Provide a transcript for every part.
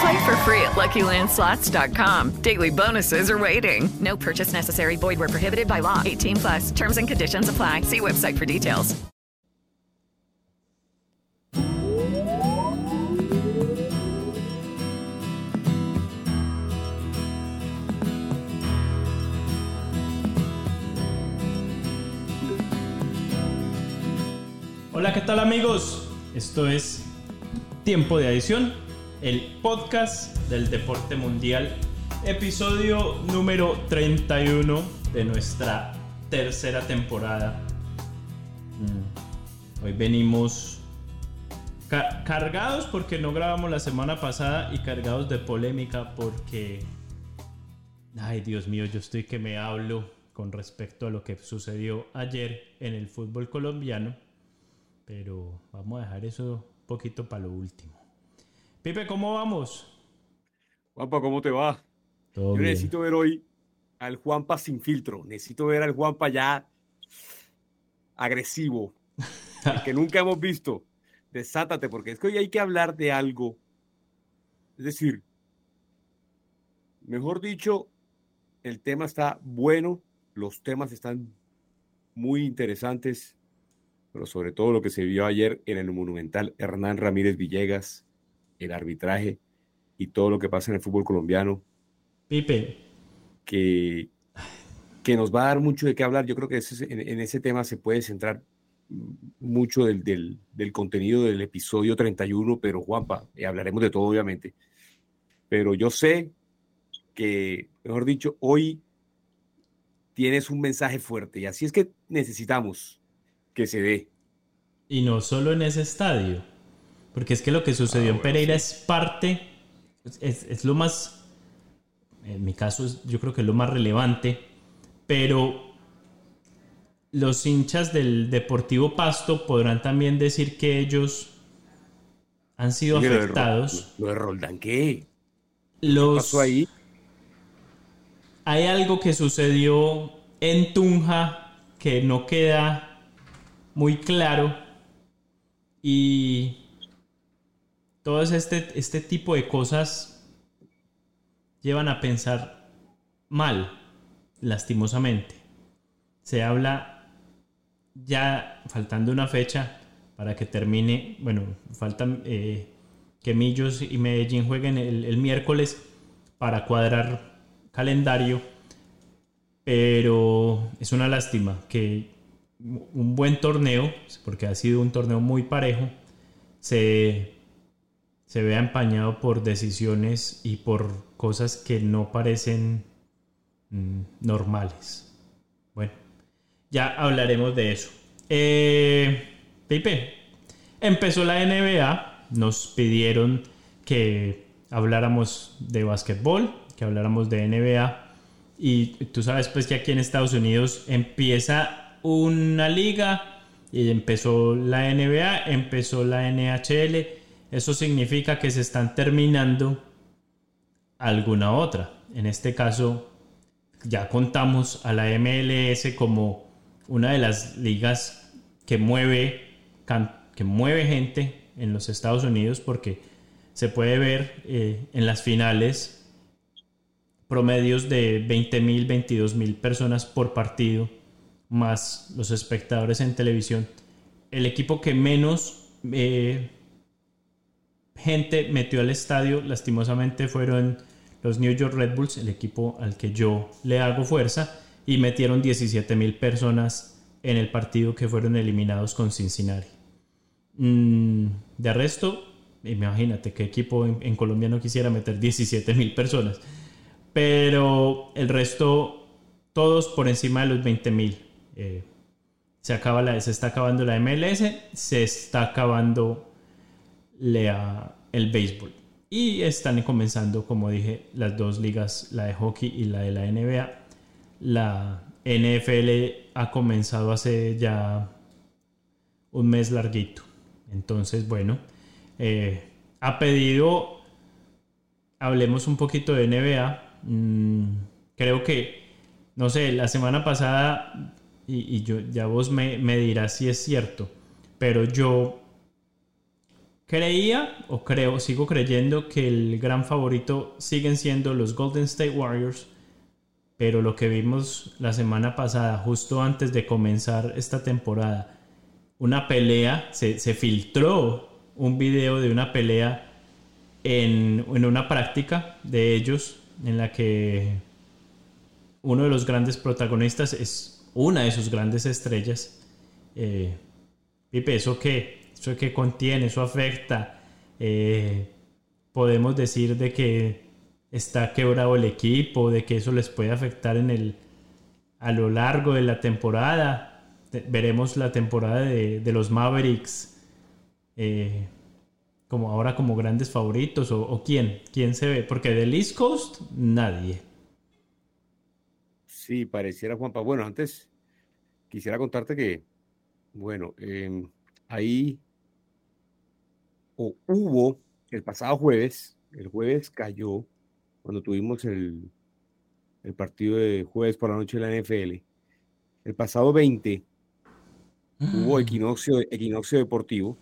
Play for free at LuckyLandSlots.com. Daily bonuses are waiting. No purchase necessary. Void where prohibited by law. 18 plus. Terms and conditions apply. See website for details. Hola, ¿qué tal amigos? Esto es Tiempo de Adición, el podcast del deporte mundial, episodio número 31 de nuestra tercera temporada. Mm, Hoy venimos ca- cargados porque no grabamos la semana pasada y cargados de polémica porque... Ay, Dios mío, yo estoy que me hablo con respecto a lo que sucedió ayer en el fútbol colombiano. Pero vamos a dejar eso un poquito para lo último. Pipe, ¿cómo vamos? Juanpa, ¿cómo te va? Todo Yo bien. necesito ver hoy al Juanpa sin filtro. Necesito ver al Juanpa ya agresivo. el que nunca hemos visto. Desátate, porque es que hoy hay que hablar de algo. Es decir, mejor dicho, el tema está bueno, los temas están muy interesantes, pero sobre todo lo que se vio ayer en el Monumental Hernán Ramírez Villegas, el arbitraje y todo lo que pasa en el fútbol colombiano Pipe, que, que nos va a dar mucho de qué hablar. Yo creo que ese- en, en ese tema se puede centrar mucho del, del- del contenido del episodio 31, pero Juanpa, eh, hablaremos de todo obviamente. Pero yo sé que, mejor dicho, hoy tienes un mensaje fuerte y así es que necesitamos que se dé. y no solo en ese estadio, porque es que lo que sucedió Ah, en bueno, Pereira sí. es parte, es, es lo más, en mi caso es- yo creo que es lo más relevante, pero los hinchas del Deportivo Pasto podrán también decir que ellos han sido Oye, lo de Ro- afectados. Lo de Roldán, ¿qué? ¿Qué pasó ahí? hay algo que sucedió en Tunja que no queda muy claro y todo este, este tipo de cosas llevan a pensar mal, lastimosamente. Se habla ya faltando una fecha para que termine, bueno, faltan eh, que Millos y Medellín jueguen el, el miércoles para cuadrar calendario, pero es una lástima que un buen torneo, porque ha sido un torneo muy parejo, se, se vea empañado por decisiones y por cosas que no parecen mm, normales. Bueno, ya hablaremos de eso. Eh, Pipe, empezó la NBA, nos pidieron que habláramos de básquetbol, que habláramos de NBA. Y tú sabes pues que aquí en Estados Unidos empieza una liga y empezó la NBA, empezó la NHL. Eso significa que se están terminando alguna otra. En este caso, ya contamos a la MLS como una de las ligas que mueve, que mueve gente en los Estados Unidos porque se puede ver eh, en las finales promedios de 20 mil, 22 mil personas por partido, más los espectadores en televisión. El equipo que menos eh, gente metió al estadio, lastimosamente, fueron los New York Red Bulls, el equipo al que yo le hago fuerza, y metieron 17 mil personas en el partido que fueron eliminados con Cincinnati. Mm, de resto, imagínate qué equipo en, Colombia no quisiera meter 17 mil personas. Pero el resto, todos por encima de los 20 mil. Eh, se, acaba la, se está acabando la MLS, se está acabando el béisbol. Y están comenzando, como dije, las dos ligas, la de hockey y la de la NBA. La NFL ha comenzado hace ya un mes larguito. Entonces, bueno, eh, ha pedido, hablemos un poquito de NBA. Mm, creo que, no sé, la semana pasada, y, yo, ya vos me, me dirás si es cierto, pero yo creía o creo, sigo creyendo que el gran favorito siguen siendo los Golden State Warriors, pero lo que vimos la semana pasada, justo antes de comenzar esta temporada, una pelea, se, se filtró un video de una pelea en, en, una práctica de ellos en la que uno de los grandes protagonistas es una de sus grandes estrellas. Eh, Pipe, ¿eso qué? ¿Eso qué contiene? ¿Eso afecta? Eh, podemos decir de que está quebrado el equipo, de que eso les puede afectar en el, a lo largo de la temporada. Veremos la temporada de, de los Mavericks eh, como ahora como grandes favoritos o, quién, quién se ve, porque del East Coast nadie. Sí, pareciera Juanpa. Bueno, antes quisiera contarte que, bueno, em, ahí hubo el pasado jueves, el jueves cayó cuando tuvimos el, el partido de jueves por la noche de la NFL. El pasado 20 hubo mm. equinoccio, equinoccio deportivo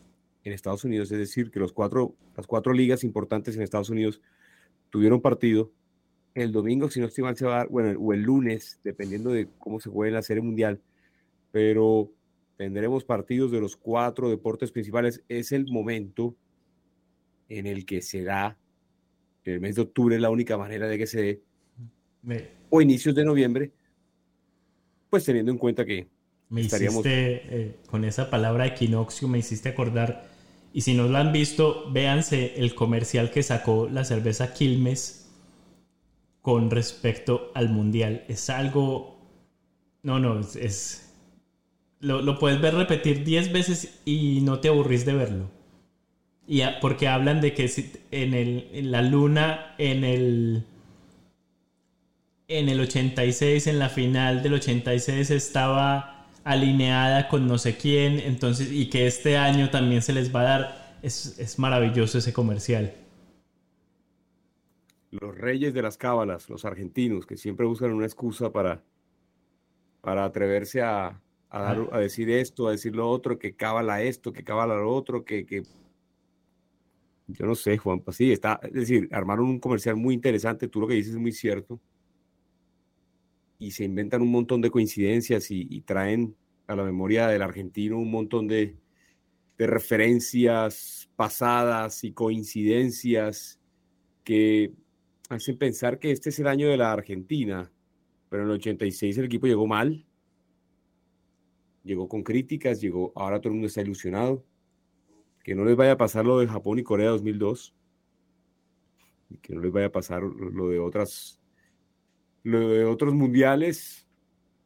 en Estados Unidos, es decir, que los cuatro, las cuatro ligas importantes en Estados Unidos tuvieron partido. El domingo, si no estoy mal, se va a dar, bueno, o el lunes, dependiendo de cómo se juegue en la Serie Mundial, pero tendremos partidos de los cuatro deportes principales. Es el momento en el que se da, el mes de octubre es la única manera de que se dé, o inicios de noviembre, pues teniendo en cuenta que me estaríamos... hiciste, eh, con esa palabra equinoccio, me hiciste acordar y si no lo han visto, véanse el comercial que sacó la cerveza Quilmes con respecto al mundial. Es algo. No, no, es. Lo, puedes ver repetir 10 veces y no te aburrís de verlo. Y porque hablan de que en, el, en la luna, en el. En el 86, en la final del 86, estaba alineada con no sé quién, entonces, y que este año también se les va a dar. Es, maravilloso ese comercial. Los reyes de las cábalas, los argentinos, que siempre buscan una excusa para, para atreverse a, a, a decir esto, a decir lo otro, que cábala esto, que cábala lo otro, que, que... Yo no sé, Juan, pues sí, está, es decir, armaron un comercial muy interesante, tú lo que dices es muy cierto. Y se inventan un montón de coincidencias y, traen a la memoria del argentino un montón de, referencias pasadas y coincidencias que hacen pensar que este es el año de la Argentina, pero en el 86 el equipo llegó mal, llegó con críticas, llegó, ahora todo el mundo está ilusionado, que no les vaya a pasar lo de Japón y Corea 2002, que no les vaya a pasar lo de otras lo de otros mundiales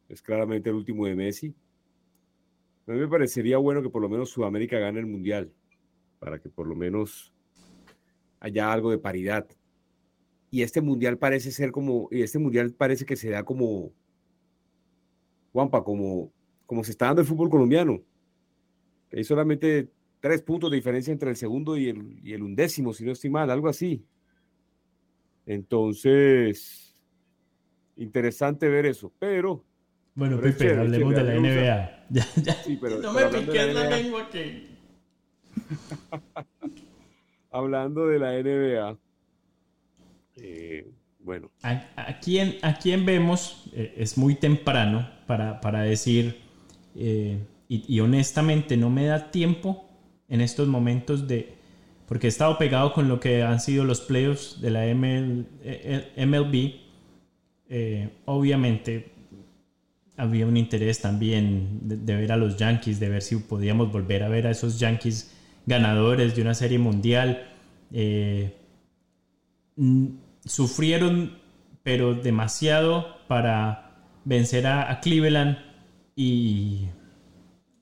es claramente el último de Messi. A mí me parecería bueno que por lo menos Sudamérica gane el mundial, para que por lo menos haya algo de paridad. Y este mundial parece ser como, y este mundial parece que se da como, Juanpa, como, como se está dando el fútbol colombiano. Hay solamente tres puntos de diferencia entre el segundo y el, y el undécimo, si no estoy mal, algo así. Entonces, interesante ver eso, pero... Bueno, Pepe, hablemos de la NBA. no me piques la, lengua que... Hablando de la NBA, eh, bueno. ¿A, quién, a quién vemos? Eh, es muy temprano para, para decir, eh, y, y, honestamente no me da tiempo en estos momentos de... Porque he estado pegado con lo que han sido los playoffs de la ML, MLB eh, obviamente había un interés también de, ver a los Yankees, de ver si podíamos volver a ver a esos Yankees ganadores de una serie mundial. Eh, sufrieron, pero demasiado para vencer a, Cleveland y,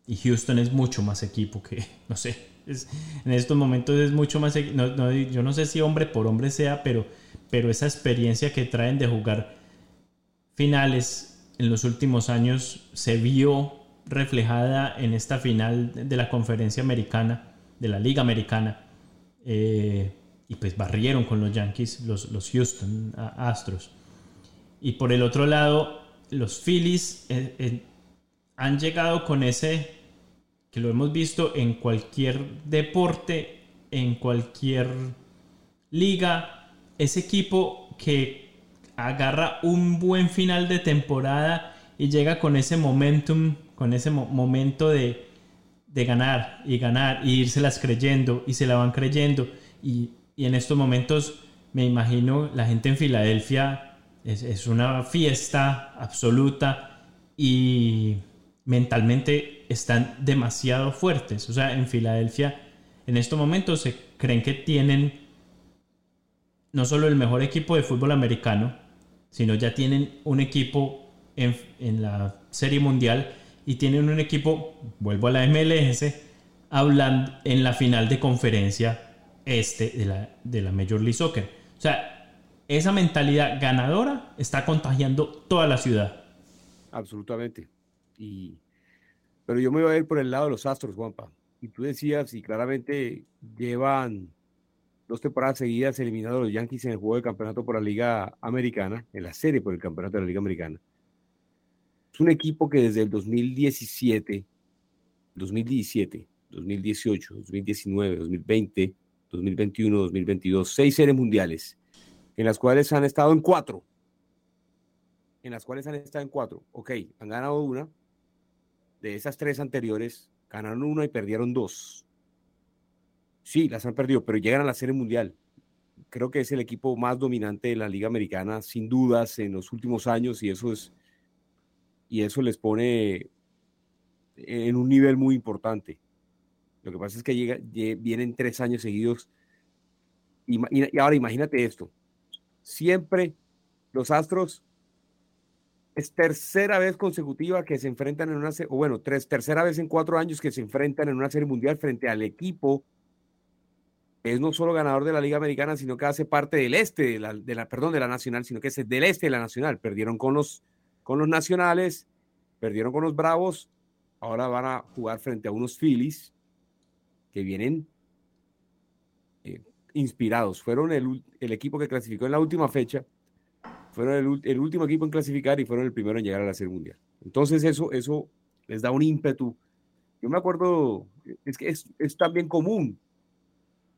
y, Houston es mucho más equipo que, no sé, en estos momentos es mucho más, yo no sé si hombre por hombre sea, pero, pero esa experiencia que traen de jugar finales en los últimos años se vio reflejada en esta final de la conferencia americana, de la liga americana. Eh, y pues barrieron con los Yankees, los, los Houston Astros. Y por el otro lado, los Phillies eh, eh, han llegado con ese, que lo hemos visto en cualquier deporte, en cualquier liga, ese equipo que agarra un buen final de temporada y llega con ese momentum, con ese momento de, ganar y ganar y las creyendo y se la van creyendo. Y, en estos momentos me imagino la gente en Filadelfia es, es una fiesta absoluta y mentalmente están demasiado fuertes. O sea, en Filadelfia en estos momentos se creen que tienen no solo el mejor equipo de fútbol americano, sino ya tienen un equipo en, la Serie Mundial y tienen un equipo, vuelvo a la MLS, hablando en la final de conferencia este de la, de la Major League Soccer. O sea, esa mentalidad ganadora está contagiando toda la ciudad. Absolutamente. Y, pero yo me voy a ir por el lado de los Astros, Juanpa. Y tú decías, y claramente llevan dos temporadas seguidas eliminados los Yankees en el juego de campeonato por la Liga Americana, en la serie por el campeonato de la Liga Americana. Es un equipo que desde el 2017, 2017, 2018, 2019, 2020, 2021, 2022, seis series mundiales, en las cuales han estado en cuatro. En las cuales han estado en cuatro. Ok, han ganado una. De esas tres anteriores, ganaron una y perdieron dos. Sí, las han perdido, pero llegan a la Serie Mundial. Creo que es el equipo más dominante de la Liga Americana, sin dudas, en los últimos años, y eso es. Y eso les pone en un nivel muy importante. Lo que pasa es que llega, vienen tres años seguidos. Y, y ahora imagínate esto. Siempre los Astros es tercera vez consecutiva que se enfrentan en una, o bueno, tres, tercera vez en cuatro años que se enfrentan en una serie mundial frente al equipo es no solo ganador de la Liga Americana, sino que hace parte del este, de la, de la, perdón, de la Nacional, sino que es del este de la Nacional. Perdieron con los, con los Nacionales, perdieron con los Bravos, ahora van a jugar frente a unos Phillies que vienen eh, inspirados. Fueron el, el, equipo que clasificó en la última fecha, fueron el, el, último equipo en clasificar y fueron el primero en llegar a la Serie Mundial. Entonces eso, eso les da un ímpetu. Yo me acuerdo, es que es, es también común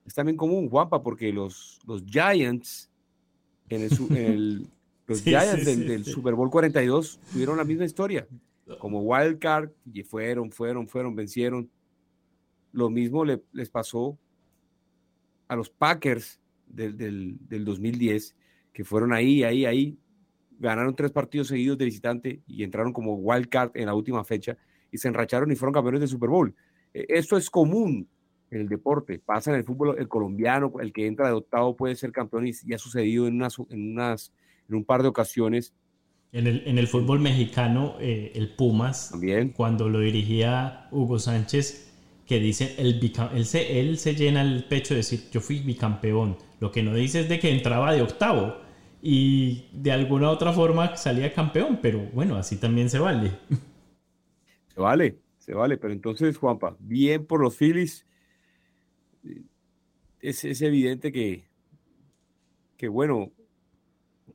es también común, Juanpa, porque los, los Giants, en el, los Giants del, Super Bowl 42 tuvieron la misma historia, como wild card, y fueron, fueron, fueron, vencieron. Lo mismo le, les pasó a los Packers del, del, del 2010, que fueron ahí, ahí, ahí, ganaron tres partidos seguidos de visitante y entraron como wild card en la última fecha y se enracharon y fueron campeones del Super Bowl. E, esto es común el deporte. Pasa en el fútbol, el colombiano, el que entra de octavo puede ser campeón y, ha sucedido en, unas, en, unas, en un par de ocasiones. En el, en el fútbol mexicano, eh, el Pumas, También. cuando lo dirigía Hugo Sánchez, que dice, el él, se, él se llena el pecho de decir, yo fui bicampeón. Lo que no dice es de que entraba de octavo y de alguna otra forma salía campeón, pero bueno, así también se vale. Se vale, se vale, pero entonces, Juanpa, bien por los Phillies es, evidente que, que, bueno,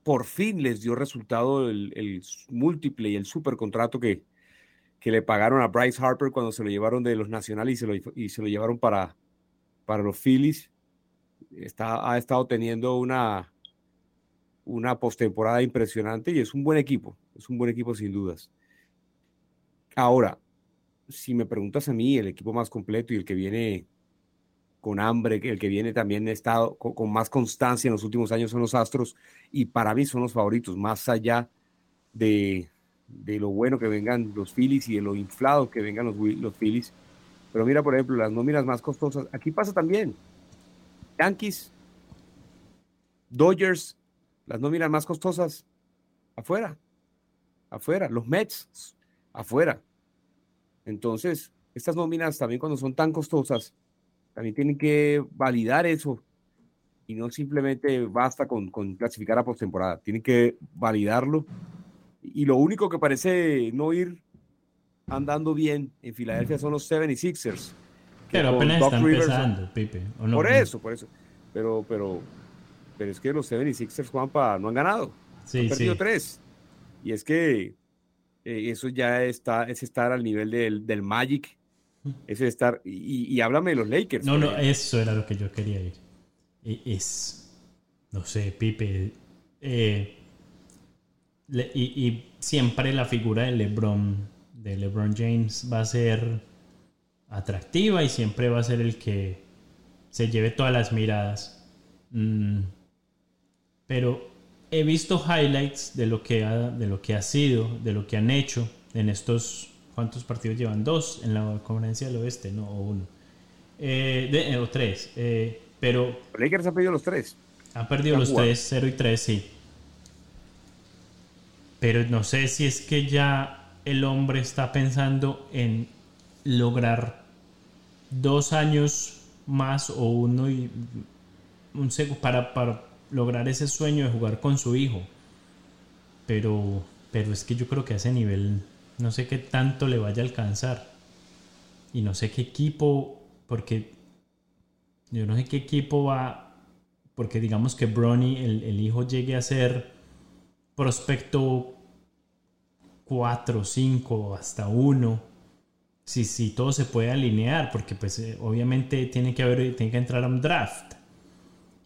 por fin les dio resultado el, múltiple y el super contrato que, que, le pagaron a Bryce Harper cuando se lo llevaron de los nacionales y se lo, y se lo llevaron para, para los Phillies. Está, ha estado teniendo una, una postemporada impresionante y es un buen equipo, es un buen equipo sin dudas. Ahora, si me preguntas a mí, el equipo más completo y el que viene con hambre, el que viene también estado con, más constancia en los últimos años son los Astros y para mí son los favoritos, más allá de, de lo bueno que vengan los Phillies y de lo inflados que vengan los, los Phillies. Pero mira, por ejemplo, las nóminas más costosas. Aquí pasa también. Yankees, Dodgers, las nóminas más costosas, afuera. Afuera. Los Mets, afuera. Entonces, estas nóminas también cuando son tan costosas, también tienen que validar eso. Y no simplemente basta con, con clasificar a postemporada. Tienen que validarlo. Y lo único que parece no ir andando bien en Filadelfia son los 76ers. Pero apenas están empezando, Pipe. por eso, por eso. Pero, pero, pero es que los 76ers, Juanpa, no han ganado. Sí, han perdido sí. tres. Y es que eh, eso ya está, es estar al nivel del, del Magic. Es estar. Y, y háblame de los Lakers. No, no, eso era lo que yo quería ir. E- Es, no sé, Pipe. eh, le- y, y siempre la figura de LeBron, de LeBron James, va a ser atractiva y siempre va a ser el que se lleve todas las miradas. Mm, pero he visto highlights de lo que ha, de lo que ha sido, de lo que han hecho en estos. ¿Cuántos partidos llevan? Dos en la conferencia del oeste, no, o uno. Eh, de- eh, o tres. eh, pero Lakers han perdido los tres. han perdido los jugado. tres, 0 y 3, sí. Pero no sé si es que ya el hombre está pensando en lograr dos años más o uno y un seg- para, para lograr ese sueño de jugar con su hijo. Pero, pero es que yo creo que a ese nivel no sé qué tanto le vaya a alcanzar. Y no sé qué equipo, porque yo no sé qué equipo va, porque digamos que Bronny, el, el hijo, llegue a ser prospecto 4, 5, hasta 1. Si, si todo se puede alinear, porque pues eh, obviamente tiene que haber, tiene que entrar a un draft.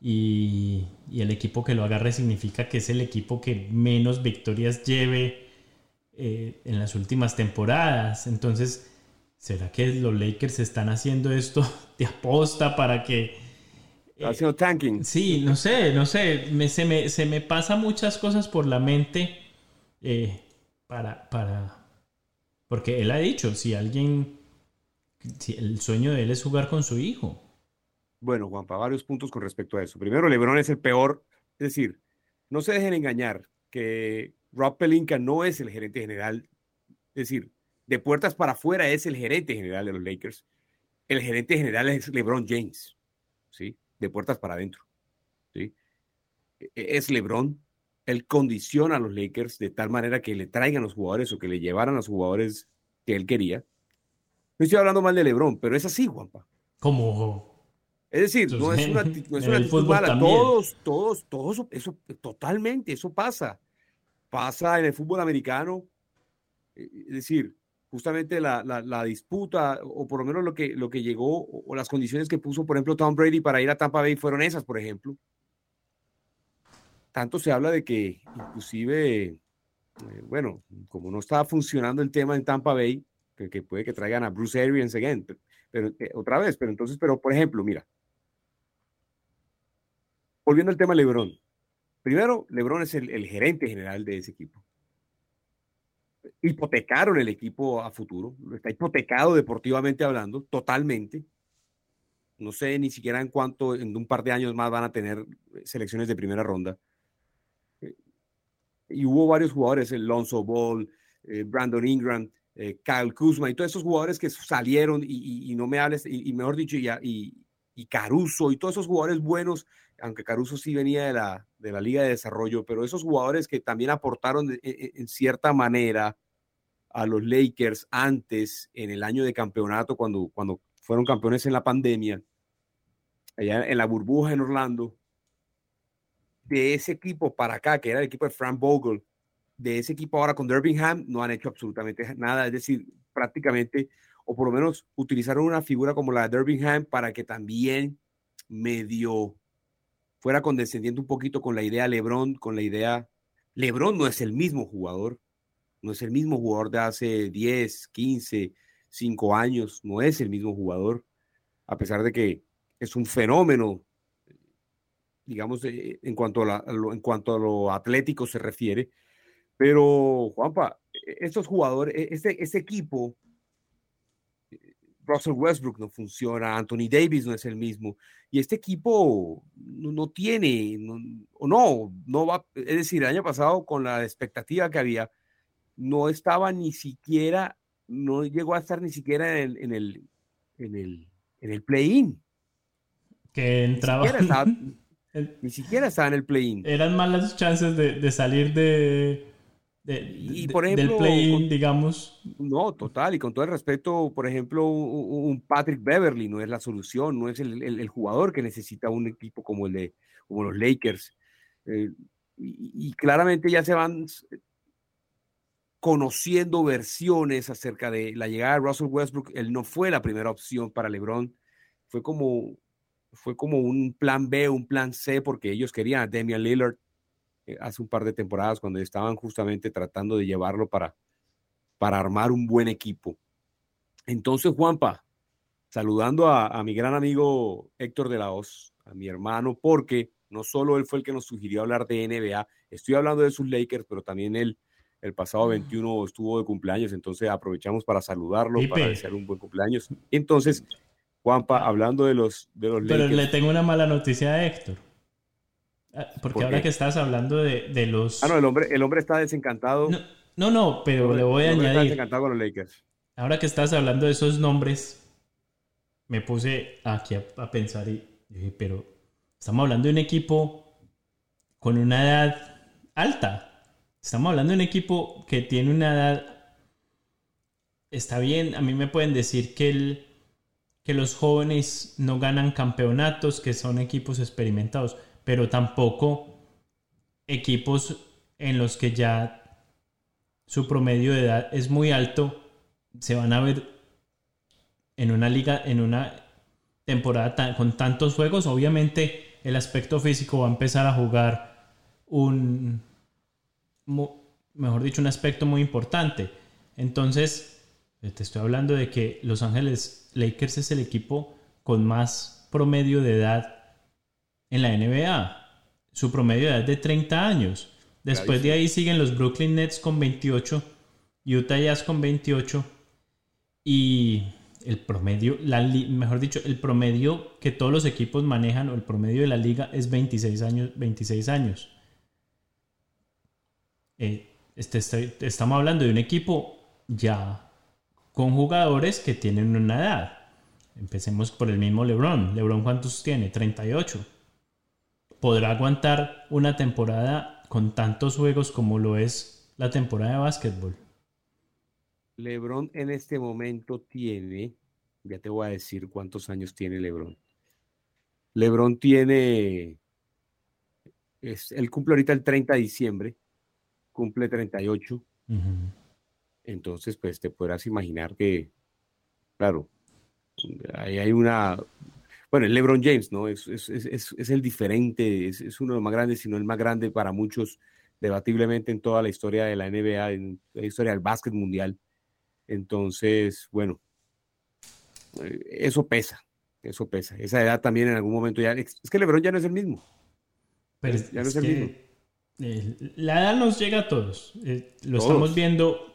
Y, y el equipo que lo agarre significa que es el equipo que menos victorias lleve eh, en las últimas temporadas. Entonces, ¿será que los Lakers están haciendo esto de aposta para que... Está haciendo tanking. Sí, no sé, no sé, me, se, me, se me pasa muchas cosas por la mente eh, para, para... Porque él ha dicho, si alguien... Si el sueño de él es jugar con su hijo. Bueno, Juanpa, varios puntos con respecto a eso. Primero, LeBron es el peor. Es decir, no se dejen engañar que Rob Pelinka no es el gerente general. Es decir, de puertas para afuera es el gerente general de los Lakers. El gerente general es LeBron James. ¿Sí? De puertas para adentro. ¿Sí? E- Es LeBron. Él condiciona a los Lakers de tal manera que le traigan los jugadores o que le llevaran a los jugadores que él quería. No estoy hablando mal de LeBron, pero es así, Juanpa. Como... Es decir, no es una, no es una el actitud fútbol mala. también. Todos, todos, todos, eso- totalmente, eso pasa. Pasa en el fútbol americano. Es decir, justamente la, la- disputa, o por lo menos lo que, lo que llegó, o, las condiciones que puso, por ejemplo, Tom Brady para ir a Tampa Bay fueron esas, por ejemplo. Tanto se habla de que inclusive, eh, bueno, como no estaba funcionando el tema en Tampa Bay, que, puede que traigan a Bruce Arians again, pero, eh, otra vez, pero entonces, pero por ejemplo, mira, volviendo al tema de LeBron. Primero, LeBron es el gerente general de ese equipo. Hipotecaron el equipo a futuro, está hipotecado deportivamente hablando, totalmente. No sé ni siquiera en cuánto, en un par de años más van a tener selecciones de primera ronda. Eh, Y hubo varios jugadores, el Lonzo Ball, eh, Brandon Ingram, eh, Kyle Kuzma y todos esos jugadores que salieron y, y- y no me hables, y, y mejor dicho, y, Caruso y todos esos jugadores buenos, aunque Caruso sí venía de la, de la Liga de Desarrollo, pero esos jugadores que también aportaron de- en, en cierta manera a los Lakers antes, en el año de campeonato, cuando, cuando fueron campeones en la pandemia, allá en la burbuja en Orlando, de ese equipo para acá, que era el equipo de Frank Vogel, de ese equipo ahora con Birmingham, no han hecho absolutamente nada, es decir, prácticamente, o por lo menos utilizaron una figura como la de Birmingham para que también medio fuera condescendiente un poquito con la idea LeBron, con la idea, LeBron no es el mismo jugador, no es el mismo jugador de hace 10, 15, 5 años, no es el mismo jugador, a pesar de que es un fenómeno, digamos, eh, en cuanto a, en cuanto a lo atlético se refiere. Pero, Juanpa, estos jugadores, e, este, este equipo, Russell Westbrook no funciona, Anthony Davis no es el mismo, y este equipo no, no tiene, no, o no, no va, es decir, el año pasado con la expectativa que había, no estaba ni siquiera, no llegó a estar ni siquiera en el, en el, en el, en el play-in. Que entraba. Ni siquiera estaba, ni siquiera estaba en el play-in. Eran malas chances de, de salir de, de- Y, por del ejemplo, play-in, con- digamos. No, total, y con todo el respeto, por ejemplo, un, Patrick Beverly no es la solución, no es el, el- el jugador que necesita un equipo como el de como los Lakers. Eh, y, y claramente ya se van conociendo versiones acerca de la llegada de Russell Westbrook. Él no fue la primera opción para LeBron, fue como, fue como un plan B, un plan C, porque ellos querían a Damian Lillard hace un par de temporadas cuando estaban justamente tratando de llevarlo para, para armar un buen equipo. Entonces, Juanpa, saludando a, a mi gran amigo Héctor de la Hoz, a mi hermano, porque no solo él fue el que nos sugirió hablar de NBA, estoy hablando de sus Lakers, pero también él el pasado 21 estuvo de cumpleaños, entonces aprovechamos para saludarlo, para Pipe. desearle un buen cumpleaños. Entonces, Juanpa, hablando de los, de los Pero Lakers, le tengo una mala noticia a Héctor. Ah, Porque ¿Por ahora que estás hablando de, de los. ah, no, el hombre, el hombre está desencantado. No, no, no, pero le voy a El hombre está añadir. desencantado con los Lakers. Ahora que estás hablando de esos nombres, me puse aquí a, a pensar y dije, pero estamos hablando de un equipo con una edad alta. Estamos hablando de un equipo que tiene una edad... Está bien, a mí me pueden decir que, el, que los jóvenes no ganan campeonatos, que son equipos experimentados, pero tampoco equipos en los que ya su promedio de edad es muy alto, se van a ver en una liga, en una temporada con tantos juegos, obviamente el aspecto físico va a empezar a jugar un, mejor dicho, un aspecto muy importante. Entonces, te estoy hablando de que Los Ángeles Lakers es el equipo con más promedio de edad en la NBA. Su promedio de edad es de 30 años. Después de ahí siguen los Brooklyn Nets con 28, Utah Jazz con 28 y el promedio, la mejor dicho, el promedio que todos los equipos manejan o el promedio de la liga es 26 años. 26 años. Eh, este, este- estamos hablando de un equipo ya con jugadores que tienen una edad. Empecemos por el mismo LeBron. LeBron cuántos tiene? 38. ¿Podrá aguantar una temporada con tantos juegos como lo es la temporada de básquetbol? LeBron en este momento tiene, ya te voy a decir cuántos años tiene LeBron. LeBron tiene, es, él cumple ahorita el 30 de diciembre, cumple 38, Ujú. entonces pues te podrás imaginar que, claro, ahí hay una, bueno, el LeBron James, ¿no? Es, es, es- es- el diferente, es, uno de los más grandes, sino el más grande para muchos, debatiblemente en toda la historia de la NBA, en la historia del básquet mundial. Entonces, bueno, eh, eso pesa, eso pesa. Esa edad también en algún momento ya, es que LeBron ya no es el mismo. Pero Ya- no es el mismo. eh, la edad nos llega a todos. Eh, lo Todos. estamos viendo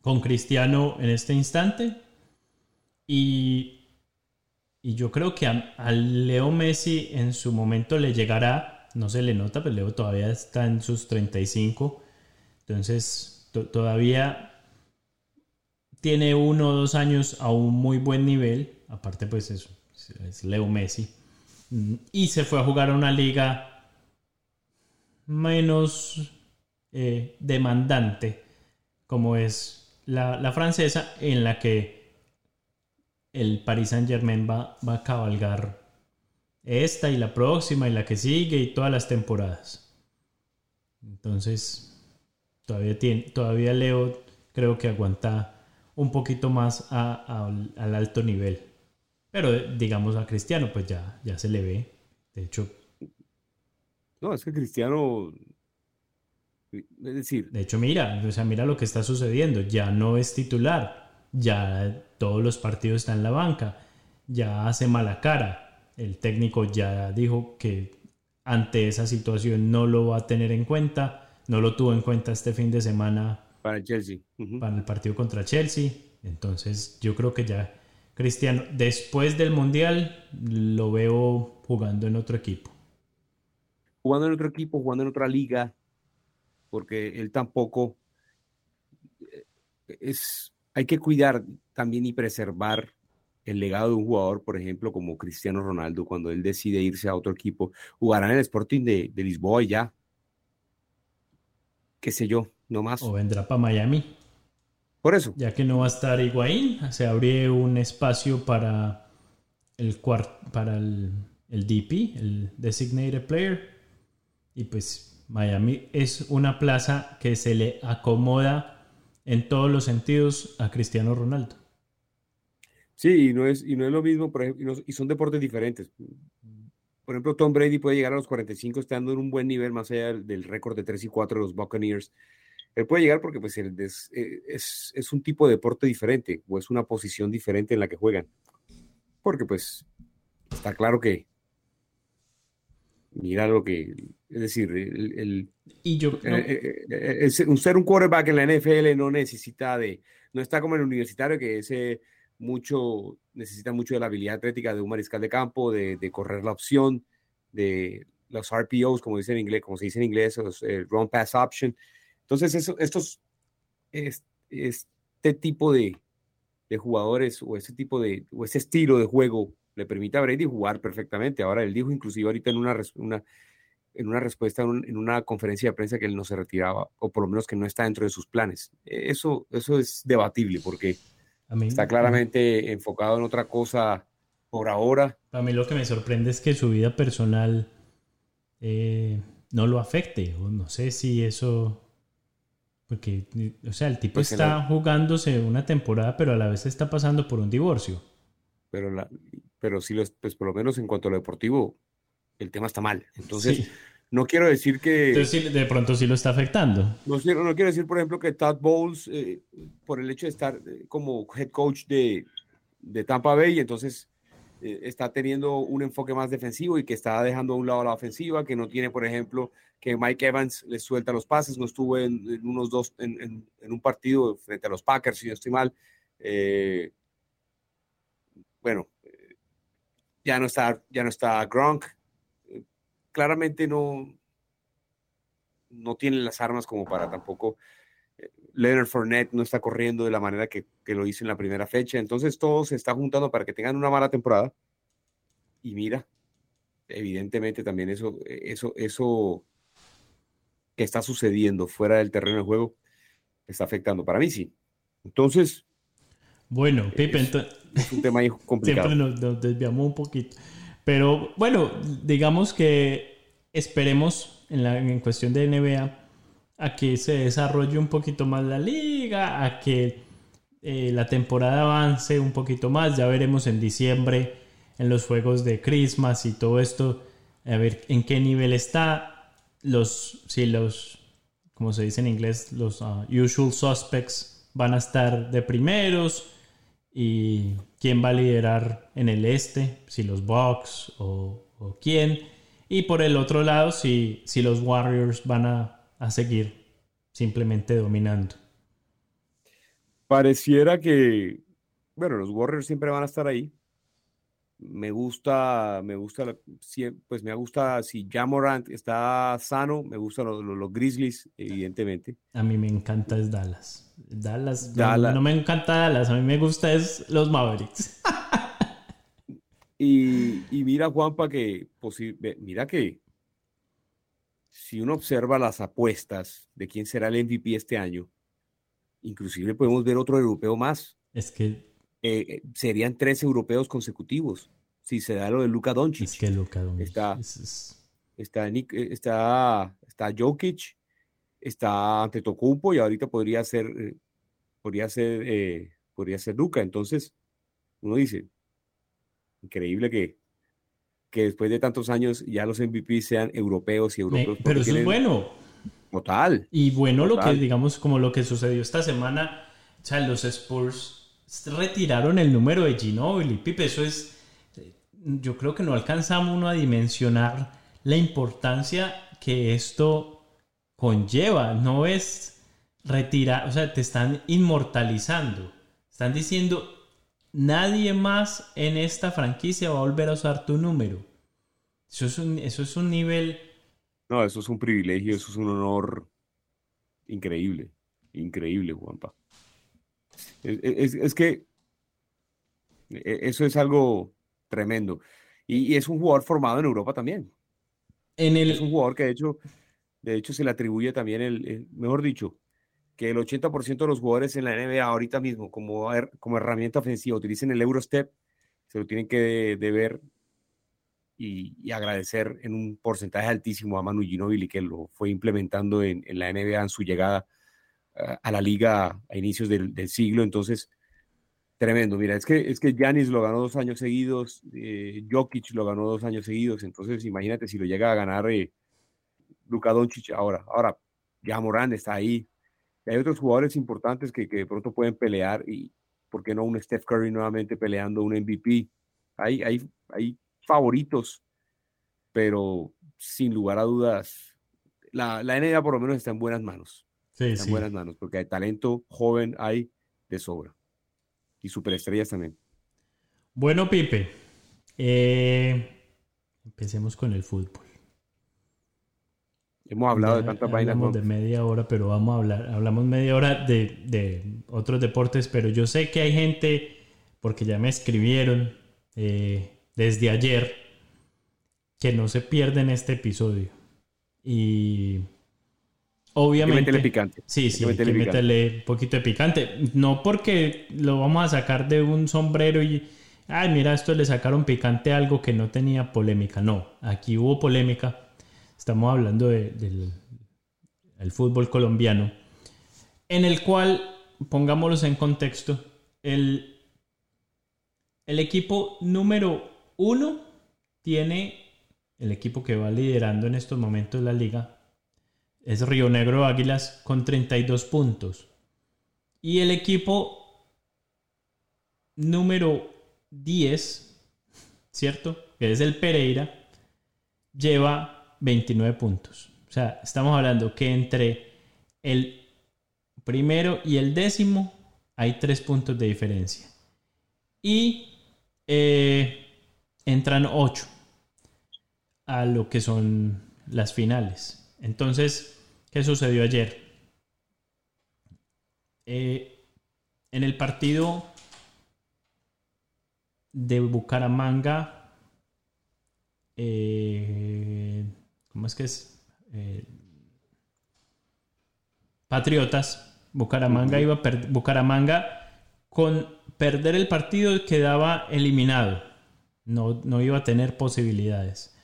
con Cristiano en este instante. Y, y yo creo que a, Leo Messi en su momento le llegará, no se le nota, pero Leo todavía está en sus 35. Entonces, to- todavía tiene uno o dos años a un muy buen nivel. Aparte, pues es, Leo Messi. Y se fue a jugar a una liga menos eh, demandante, como es la, la francesa, en la que el Paris Saint Germain va, va a cabalgar esta y la próxima y la que sigue y todas las temporadas. Entonces, todavía, tiene, todavía Leo creo que aguanta un poquito más a- a- al alto nivel. Pero digamos a Cristiano, pues ya, ya se le ve. De hecho, No, es que Cristiano, es decir, de hecho, mira, o sea, mira lo que está sucediendo. Ya no es titular. Ya todos los partidos están en la banca. Ya hace mala cara. El técnico ya dijo que ante esa situación no lo va a tener en cuenta. No lo tuvo en cuenta este fin de semana Para el Chelsea. Para el partido contra Chelsea. Entonces yo creo que ya Cristiano, después del Mundial, lo veo jugando en otro equipo. Jugando en otro equipo, jugando en otra liga, porque él tampoco eh, es. Hay que cuidar también y preservar el legado de un jugador, por ejemplo, como Cristiano Ronaldo, cuando él decide irse a otro equipo, jugará en el Sporting de, de Lisboa y ya. Qué sé yo, no más. O vendrá para Miami, Por eso. ya que no va a estar Higuaín, se abre un espacio para el para el, el DP, el Designated Player. Y pues Miami es una plaza que se le acomoda en todos los sentidos a Cristiano Ronaldo. Sí, y no es, y no es lo mismo, por ejemplo, y, son deportes diferentes. Por ejemplo, Tom Brady puede llegar a los 45 estando en un buen nivel más allá del, récord de 3 y 4 de los Buccaneers. Él puede llegar porque pues, es, eh, es, es un tipo de deporte diferente o es una posición diferente en la que juegan. Porque pues está claro que mira lo que, es decir, el, el- Y yo no- eh, eh, eh, el ser- un ser un quarterback en la NFL no necesita de, no está como el universitario que ese mucho, necesita mucho de la habilidad atlética de un mariscal de campo, de, de correr la opción, de los RPOs, como dice en inglés, como se dice en inglés, los, eh, run pass option. Entonces, eso, estos, es- este tipo de, de jugadores o ese tipo de, o ese estilo de juego le permite a Brady jugar perfectamente. Ahora, él dijo inclusive ahorita en una, en una respuesta en, un- en una conferencia de prensa que él no se retiraba, o por lo menos que no está dentro de sus planes. Eh, Eso, eso es debatible porque a mí, está claramente enfocado en otra cosa por ahora. A mí lo que me sorprende es que su vida personal eh, no lo afecte. O no sé si eso. Porque, o sea, el tipo Pues está la- jugándose una temporada, pero a la vez está pasando por un divorcio. Pero, la, pero sí, los, pues por lo menos en cuanto a lo deportivo, el tema está mal. Entonces, Sí. no quiero decir que... Entonces, sí, de pronto sí lo está afectando. No quiero, no quiero decir, por ejemplo, que Todd Bowles, eh, por el hecho de estar eh, como head coach de, de Tampa Bay, entonces eh, está teniendo un enfoque más defensivo y que está dejando a un lado la ofensiva, que no tiene, por ejemplo, que Mike Evans le suelta los pases, no estuvo en, en unos dos, en, en- en un partido frente a los Packers, si no estoy mal. Eh, bueno, ya no está, ya no está Gronk. Claramente no, no tiene las armas como para tampoco. eh, Leonard Fournette no está corriendo de la manera que, que lo hizo en la primera fecha. Entonces todo se está juntando para que tengan una mala temporada. Y mira, evidentemente también eso, eso, eso que está sucediendo fuera del terreno de juego está afectando. Para mí sí. Entonces Bueno, Pipe, Es- ento- es un tema complicado. siempre nos, nos desviamos un poquito. Pero bueno, digamos que esperemos en, la, en cuestión de NBA a que se desarrolle un poquito más la liga, a que eh, la temporada avance un poquito más. Ya veremos en diciembre en los juegos de Christmas y todo esto, a ver en qué nivel está. Los, si los, como se dice en inglés, los ah, usual suspects van a estar de primeros y quién va a liderar en el este, si los Bucks o, o quién. Y por el otro lado, si, si los Warriors van a, a seguir simplemente dominando. Pareciera que, bueno, los Warriors siempre van a estar ahí. Me gusta, me gusta, pues me gusta si Jamorant está sano, me gustan los, los- los Grizzlies, evidentemente. A mí me encanta es Dallas. Dallas, no- Dallas. No, me encanta Dallas, a mí me gusta es los Mavericks. Y, y mira, Juanpa, que mira que si uno observa las apuestas de quién será el MVP este año, inclusive podemos ver otro europeo más. Es que, Eh, eh, serían tres europeos consecutivos si se da lo de Luka Doncic. es que Luka Doncic Está- es- es- está, Nick- eh, está, está Jokic, está Antetokounmpo y ahorita podría ser, eh, podría ser, eh, podría ser Luka. Entonces, uno dice, increíble que, que después de tantos años ya los MVP sean europeos y me- europeos. pero eso es bueno. Total. Y bueno, lo que, digamos, como lo que sucedió esta semana, o sea, los Spurs retiraron el número de Ginobili. Pipe, eso es, eh, yo creo que no alcanzamos uno a dimensionar la importancia que esto conlleva. No es retirar, o sea, te están inmortalizando. Están diciendo, nadie más en esta franquicia va a volver a usar tu número. Eso es un, eso es un nivel... No, eso es un privilegio, eso es un honor increíble, increíble, Juanpa. Es, es- es que e- eso es algo tremendo. Y, y es un jugador formado en Europa también. En Es un el, jugador que de hecho, de hecho se le atribuye también el, mejor dicho, que el 80% de los jugadores en la NBA ahorita mismo como, como herramienta ofensiva utilicen el Eurostep, se lo tienen que de- deber y, agradecer en un porcentaje altísimo a Manu Ginóbili que lo fue implementando en, en la NBA en su llegada a la liga a inicios del, del siglo. Entonces, tremendo. Mira, es que es que Giannis lo ganó dos años seguidos, eh, Jokic lo ganó dos años seguidos. Entonces, imagínate si lo llega a ganar eh, Luka Doncic ahora. Ahora, ya Morán está ahí. Y hay otros jugadores importantes que, que de pronto pueden pelear y, ¿por qué no un Steph Curry nuevamente peleando un MVP? Hay, hay, hay favoritos, pero sin lugar a dudas, la, la NBA por lo menos está en buenas manos. sí, Está en sí. buenas manos, porque hay talento joven, hay de sobra. Y superestrellas también. Bueno, Pipe, eh, empecemos con el fútbol. Hemos hablado de Ya tantas vainas. Hablamos de media hora, pero vamos a hablar, hablamos media hora de, de otros deportes, pero yo sé que hay gente, porque ya me escribieron eh, desde ayer, que no se pierden este episodio. Y Hay que obviamente... picante. Sí, Hay sí, que hay que meterle un poquito de picante. No porque lo vamos a sacar de un sombrero y, ay, mira, esto le sacaron picante a algo que no tenía polémica. No, aquí hubo polémica. Estamos hablando de- del el fútbol colombiano, en el cual, pongámoslos en contexto, el, el equipo número uno tiene, el equipo que va liderando en estos momentos la liga, es Río Negro Águilas con 32 puntos. Y el equipo número 10, ¿cierto? Que es el Pereira, lleva 29 puntos. O sea, estamos hablando que entre el primero y el décimo hay 3 puntos de diferencia. Y eh, entran 8 a lo que son las finales. Entonces, ¿qué sucedió ayer? Eh, en el partido de Bucaramanga, eh, ¿cómo es que es? Eh, Patriotas, Bucaramanga iba a Bucaramanga con perder el partido quedaba eliminado. No, no iba a tener posibilidades.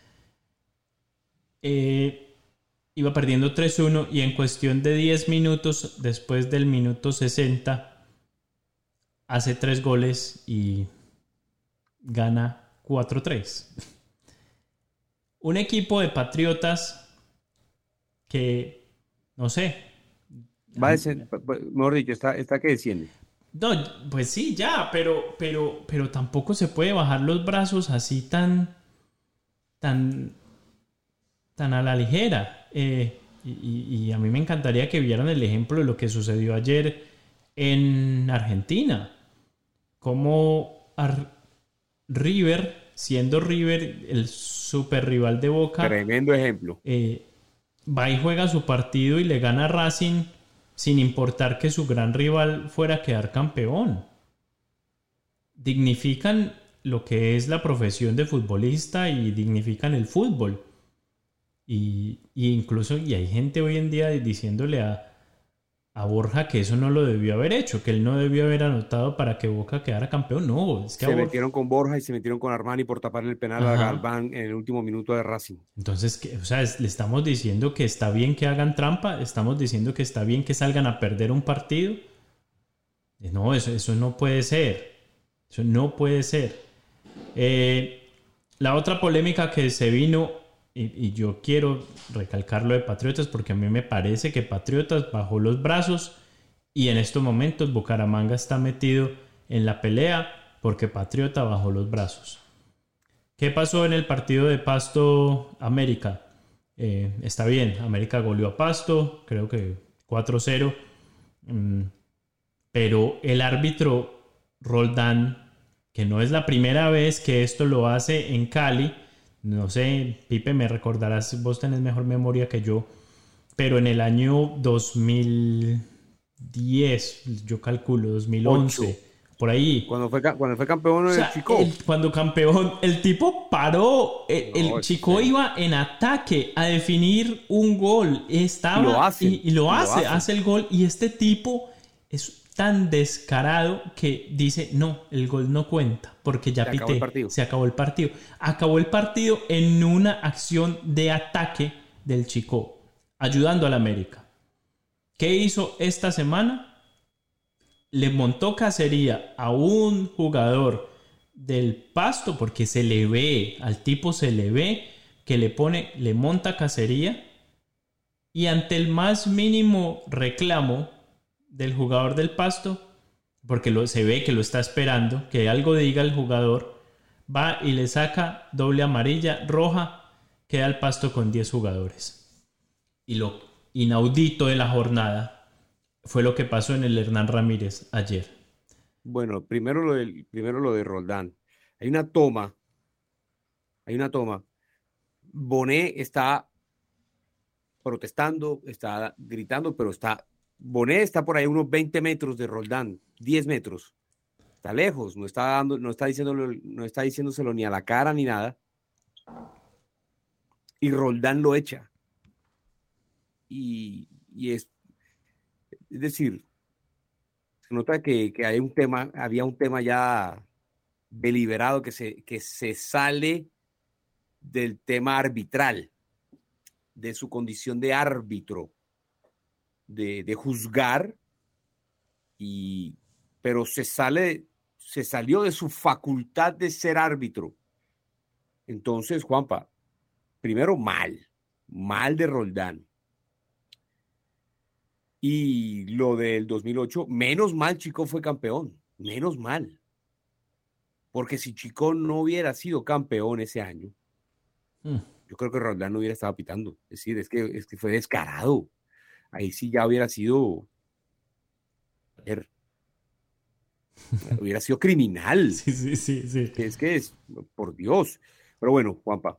Eh, iba perdiendo 3-1 y en cuestión de 10 minutos, después del minuto 60, hace 3 goles y gana 4-3. Un equipo de Patriotas que, no sé, Va a descend- pa- pa- mejor dicho, está, está que desciende. no, pues sí, ya, pero, pero, pero tampoco se puede bajar los brazos así tan, tan, tan a la ligera. Eh, y, y- a mí me encantaría que vieran el ejemplo de lo que sucedió ayer en Argentina. Como Ar- River, siendo River el super rival de Boca, Tremendo ejemplo. eh, va y juega su partido y le gana a Racing sin importar que su gran rival fuera a quedar campeón. Dignifican lo que es la profesión de futbolista y dignifican el fútbol. Y, y incluso y hay gente hoy en día diciéndole a, a Borja que eso no lo debió haber hecho, que él no debió haber anotado para que Boca quedara campeón. No, es que a Se Borja- metieron con Borja y se metieron con Armani por tapar el penal a Ajá. Galván en el último minuto de Racing. Entonces, que- o sea, es- le estamos diciendo que está bien que hagan trampa, estamos diciendo que está bien que salgan a perder un partido. No, eso, eso no puede ser. Eso no puede ser. Eh, la otra polémica que se vino, y, yo quiero recalcar lo de Patriotas, porque a mí me parece que Patriotas bajó los brazos y en estos momentos Bucaramanga está metido en la pelea porque Patriota bajó los brazos. ¿Qué pasó en el partido de Pasto América? Eh, está bien, América goleó a Pasto, creo que 4-0. Mm, pero el árbitro Roldán, que no es la primera vez que esto lo hace en Cali, no sé, Pipe, me recordarás, vos tenés mejor memoria que yo, pero en el año 2010, yo calculo, 2011 por ahí. Cuando fue, cuando fue campeón o el Chico. cuando campeón, el tipo paró. El, Chico iba en ataque a definir un gol. Estaba, y lo hace. Y, lo, hace, hace, el gol. Y este tipo es tan descarado que dice: No, el gol no cuenta. Porque ya pité. Se acabó el partido. Acabó el partido en una acción de ataque del Chico, ayudando al América. ¿Qué hizo esta semana? le montó cacería a un jugador del pasto porque se le ve, al tipo se le ve que le pone, le monta cacería y ante el más mínimo reclamo del jugador del pasto, porque lo, se ve que lo está esperando, que algo diga el jugador, va y le saca doble amarilla, roja, queda el pasto con 10 jugadores. Y lo inaudito de la jornada fue lo que pasó en el Hernán Ramírez ayer. Bueno, primero lo, del, primero lo de Roldán. Hay una toma, hay una toma. Bonet está protestando, está gritando, pero está, Bonet está por ahí unos 20 metros de Roldán, 10 metros. Está lejos, no está dando, no está diciéndolo, no está diciéndoselo ni a la cara ni nada. Y Roldán lo echa. Y, y es es decir, se nota que, hay un tema, había un tema ya deliberado que se, que se sale del tema arbitral, de su condición de árbitro, de, de juzgar, y, pero se sale, se salió de su facultad de ser árbitro. Entonces, Juanpa, primero mal, mal de Roldán. Y lo del 2008, menos mal Chico fue campeón, menos mal. Porque si Chico no hubiera sido campeón ese año, hmm. yo creo que Roldán no hubiera estado pitando. Es decir, es que, es que fue descarado. Ahí sí ya hubiera sido. hubiera sido criminal. Sí, sí, sí, sí. Es que es, por Dios. Pero bueno, Juanpa,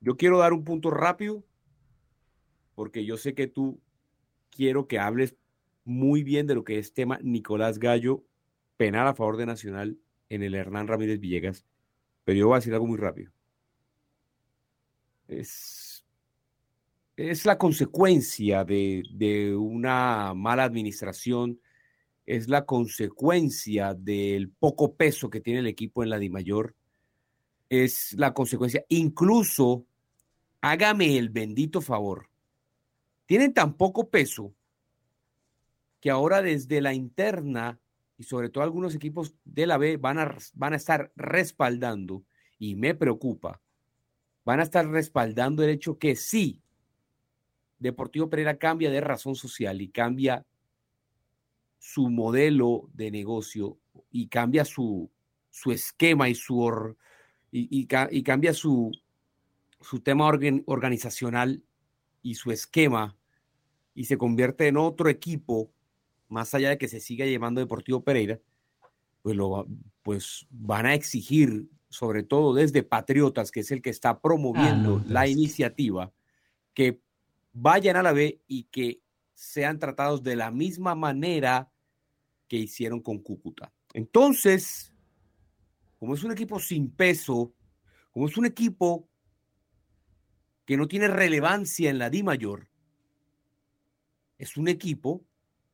yo quiero dar un punto rápido, porque yo sé que tú quiero que hables muy bien de lo que es tema Nicolás Gallo, penal a favor de Nacional en el Hernán Ramírez Villegas, pero yo voy a decir algo muy rápido. Es, es la consecuencia de, de una mala administración, es la consecuencia del poco peso que tiene el equipo en la DIMAYOR, es la consecuencia, incluso, hágame el bendito favor, tienen tan poco peso que ahora desde la interna y sobre todo algunos equipos de la B van a, van a estar respaldando, y me preocupa, van a estar respaldando el hecho que sí, Deportivo Pereira cambia de razón social y cambia su modelo de negocio y cambia su, su esquema y su y, y, cambia su, su tema organizacional y su esquema y se convierte en otro equipo, más allá de que se siga llamando Deportivo Pereira, pues, lo, pues van a exigir, sobre todo desde Patriotas, que es el que está promoviendo ah, la iniciativa, que vayan a la B y que sean tratados de la misma manera que hicieron con Cúcuta. Entonces, como es un equipo sin peso, como es un equipo que no tiene relevancia en la Di mayor, es un equipo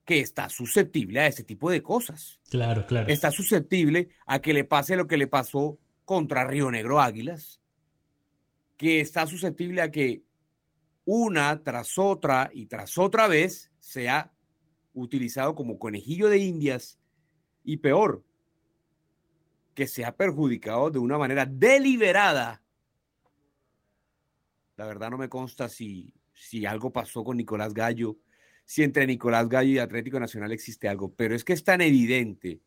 que está susceptible a ese tipo de cosas. Claro, claro. Está susceptible a que le pase lo que le pasó contra Río Negro Águilas, que está susceptible a que una tras otra y tras otra vez sea utilizado como conejillo de indias y peor, que sea perjudicado de una manera deliberada. La verdad no me consta si, si algo pasó con Nicolás Gallo si entre Nicolás Gallo y Atlético Nacional existe algo, pero es que es tan evidente,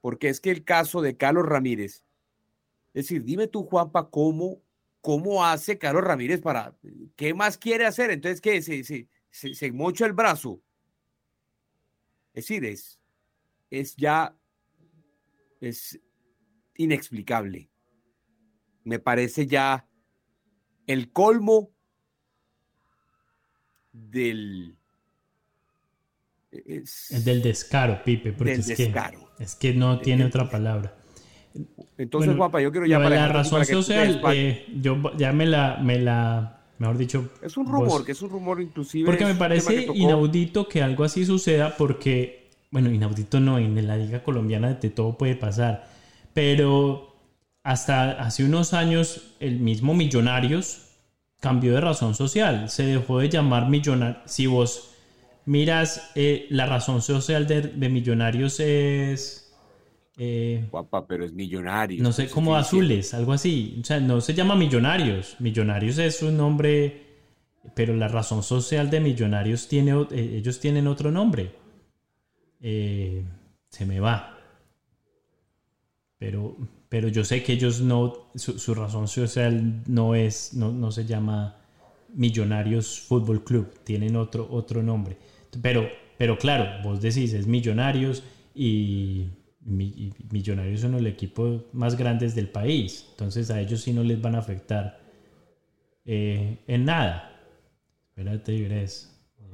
porque es que el caso de Carlos Ramírez, es decir, dime tú, Juanpa, cómo, cómo hace Carlos Ramírez para, ¿qué más quiere hacer? Entonces, ¿qué? Se, se, se, mocha el brazo. Es decir, es, es ya, es inexplicable. Me parece ya el colmo del... Es, el del descaro, Pipe, porque del es, descaro. Que, es que no tiene otra palabra. Entonces, Bueno, guapa, yo quiero ya para la razón social, eh, yo ya me la, me la, mejor dicho, es un vos- rumor, que es un rumor inclusive. porque me parece que inaudito que algo así suceda, porque, bueno, inaudito no, en la liga colombiana de todo puede pasar, pero hasta hace unos años el mismo Millonarios cambió de razón social, se dejó de llamar Millonarios. Si vos miras, eh, la razón social de, de Millonarios es... eh, Guapa, pero es millonario. no sé, como azules, algo así. O sea, no se llama Millonarios. Millonarios es un nombre, pero la razón social de Millonarios tiene, eh, ellos tienen otro nombre. Eh, se me va. Pero, pero yo sé que ellos no, su, su razón social no es, no, no se llama Millonarios Fútbol Club, tienen otro, otro nombre. Pero, pero claro, vos decís, es Millonarios y, Mi- y Millonarios son los equipos más grandes del país. Entonces a ellos sí no les van a afectar eh, en nada. Espérate, Ibres. Eh,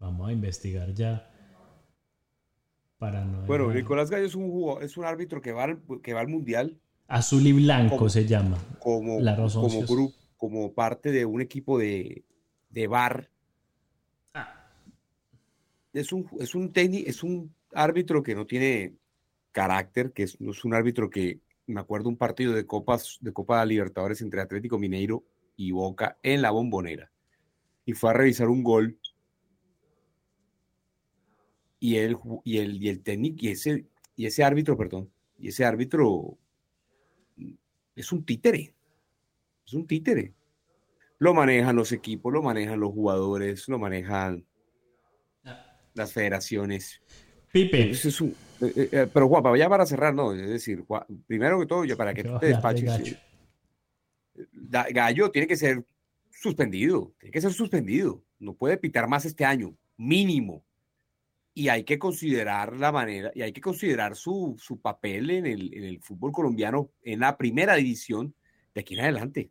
vamos a investigar ya. Para no Bueno, dejar- Nicolás Gallo es un, jugo- es un árbitro que va al, que va al mundial Azul y blanco como- se llama. como, La grupo, como parte de un equipo de, de bar. Ah. Es un, es un técnico, es un árbitro que no tiene carácter, que es, es un árbitro que me acuerdo un partido de copas de Copa Libertadores entre Atlético Mineiro y Boca en la Bombonera. Y fue a revisar un gol. Y él ju- y el, y el técnico, y ese, y ese árbitro, perdón, y ese árbitro es un títere. Es un títere. Lo manejan los equipos, lo manejan los jugadores, lo manejan las federaciones. Pipe, Entonces es un- eh, eh, eh, pero Juanpa, ya para cerrar, no, es decir, primero que todo, yo para que tú te despaches, Gallo. Gallo tiene que ser suspendido, tiene que ser suspendido, no puede pitar más este año, mínimo. Y hay que considerar la manera, y hay que considerar su, su papel en el, en el fútbol colombiano en la primera división de aquí en adelante.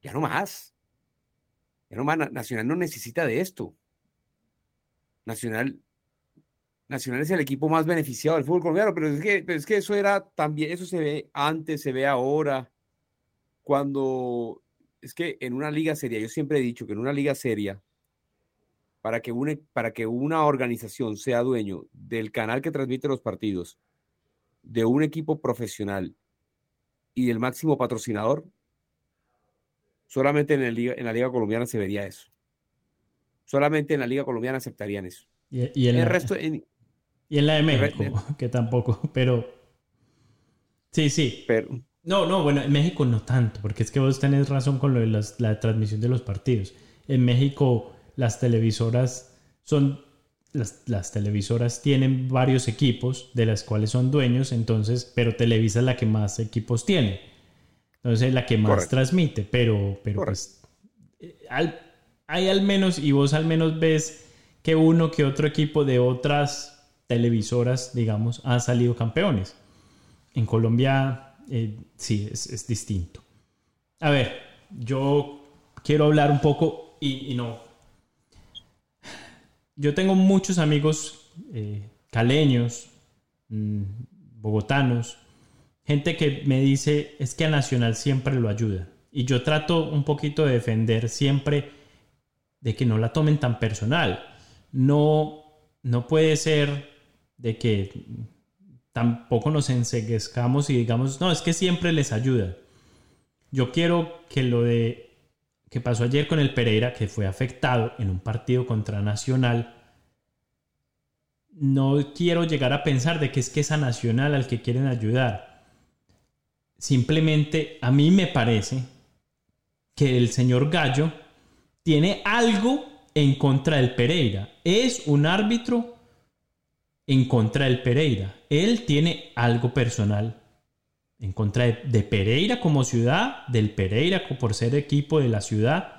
Ya no más. Ya no más. Na- Nacional no necesita de esto. Nacional, Nacional es el equipo más beneficiado del fútbol colombiano, pero es que, pero es que eso era también, eso se ve antes, se ve ahora. Cuando es que en una liga seria, yo siempre he dicho que en una liga seria, para que una, para que una organización sea dueño del canal que transmite los partidos, de un equipo profesional y del máximo patrocinador, solamente en, el liga- en la liga colombiana se vería eso. Solamente en la liga colombiana aceptarían eso. y, El resto, en- y en la de México, que tampoco, pero... Sí, sí. pero, No, no, bueno, en México no tanto, porque es que vos tenés razón con lo de las- la transmisión de los partidos. En México las televisoras son, las, las televisoras tienen varios equipos de las cuales son dueños, entonces, pero Televisa es la que más equipos tiene. Entonces es la que más Correcto. transmite, pero, pero pues eh, al- hay al menos, y vos al menos ves que uno que otro equipo de otras televisoras, digamos, han salido campeones. En Colombia eh, sí, es, distinto. A ver, yo quiero hablar un poco y, y no. Yo tengo muchos amigos eh, caleños, mm, bogotanos, gente que me dice es que a Nacional siempre lo ayuda. Y yo trato un poquito de defender siempre de que no la tomen tan personal. No, no puede ser de que tampoco nos enseguezcamos y digamos, no, es que siempre les ayuda. Yo quiero que lo de que pasó ayer con el Pereira, que fue afectado en un partido contra Nacional, no quiero llegar a pensar de que es que es a Nacional al que quieren ayudar. Simplemente a mí me parece que el señor Gallo tiene algo en contra del Pereira. Es un árbitro en contra del Pereira. Él tiene algo personal en contra de, Pereira como ciudad, del Pereira por ser equipo de la ciudad.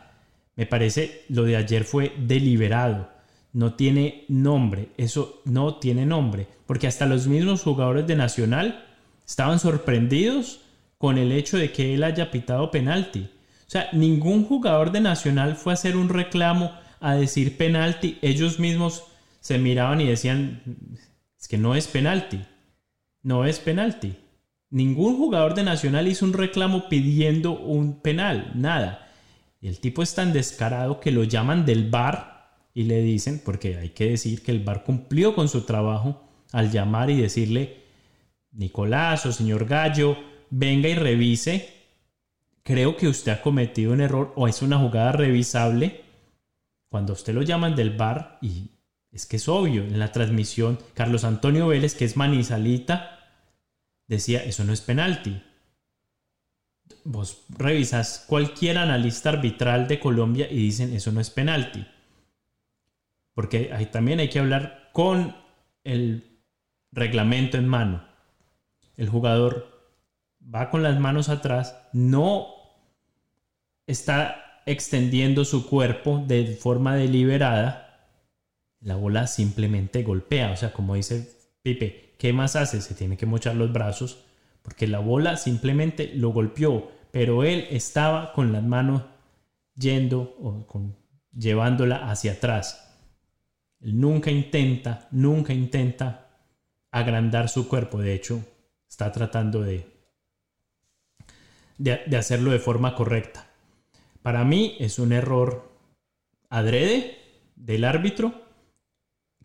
Me parece lo de ayer fue deliberado. no tiene nombre, eso no tiene nombre, porque hasta los mismos jugadores de Nacional estaban sorprendidos con el hecho de que él haya pitado penalti. O sea, ningún jugador de Nacional fue a hacer un reclamo a decir penalti, ellos mismos se miraban y decían, es que no es penalti, no es penalti. Ningún jugador de Nacional hizo un reclamo pidiendo un penal, nada. Y el tipo es tan descarado que lo llaman del bar y le dicen, porque hay que decir que el bar cumplió con su trabajo al llamar y decirle, Nicolás o señor Gallo, venga y revise. Creo que usted ha cometido un error o es una jugada revisable. Cuando usted lo llaman del bar y es que es obvio, en la transmisión, Carlos Antonio Vélez, que es manizalita, decía, eso no es penalti. Vos revisas cualquier analista arbitral de Colombia y dicen, eso no es penalti. Porque ahí también hay que hablar con el reglamento en mano. El jugador va con las manos atrás, no está extendiendo su cuerpo de forma deliberada. La bola simplemente golpea, o sea, como dice Pipe, ¿qué más hace? Se tiene que mochar los brazos porque la bola simplemente lo golpeó, pero él estaba con las manos yendo o llevándola hacia atrás. Él nunca intenta, nunca intenta agrandar su cuerpo, de hecho, está tratando de, de hacerlo de forma correcta. Para mí es un error adrede del árbitro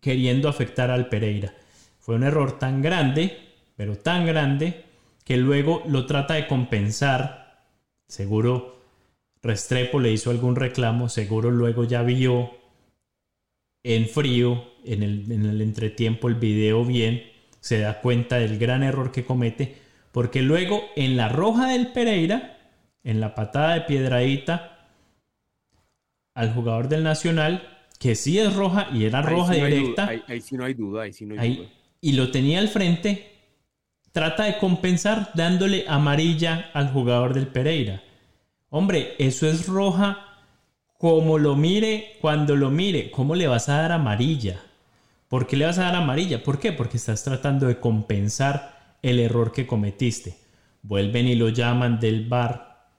queriendo afectar al Pereira. Fue un error tan grande, pero tan grande, que luego lo trata de compensar. Seguro Restrepo le hizo algún reclamo, seguro luego ya vio en frío, en el, en el entretiempo, el video bien, se da cuenta del gran error que comete, porque luego en la roja del Pereira, en la patada de piedradita al jugador del Nacional, que sí es roja y era roja directa. ahí, sí no hay duda, ahí sí no hay duda y lo tenía al frente, trata de compensar dándole amarilla al jugador del Pereira. Hombre, eso es roja como lo mire, cuando lo mire, ¿cómo le vas a dar amarilla? ¿Por qué le vas a dar amarilla? ¿Por qué? Porque estás tratando de compensar el error que cometiste. Vuelven y lo llaman del bar.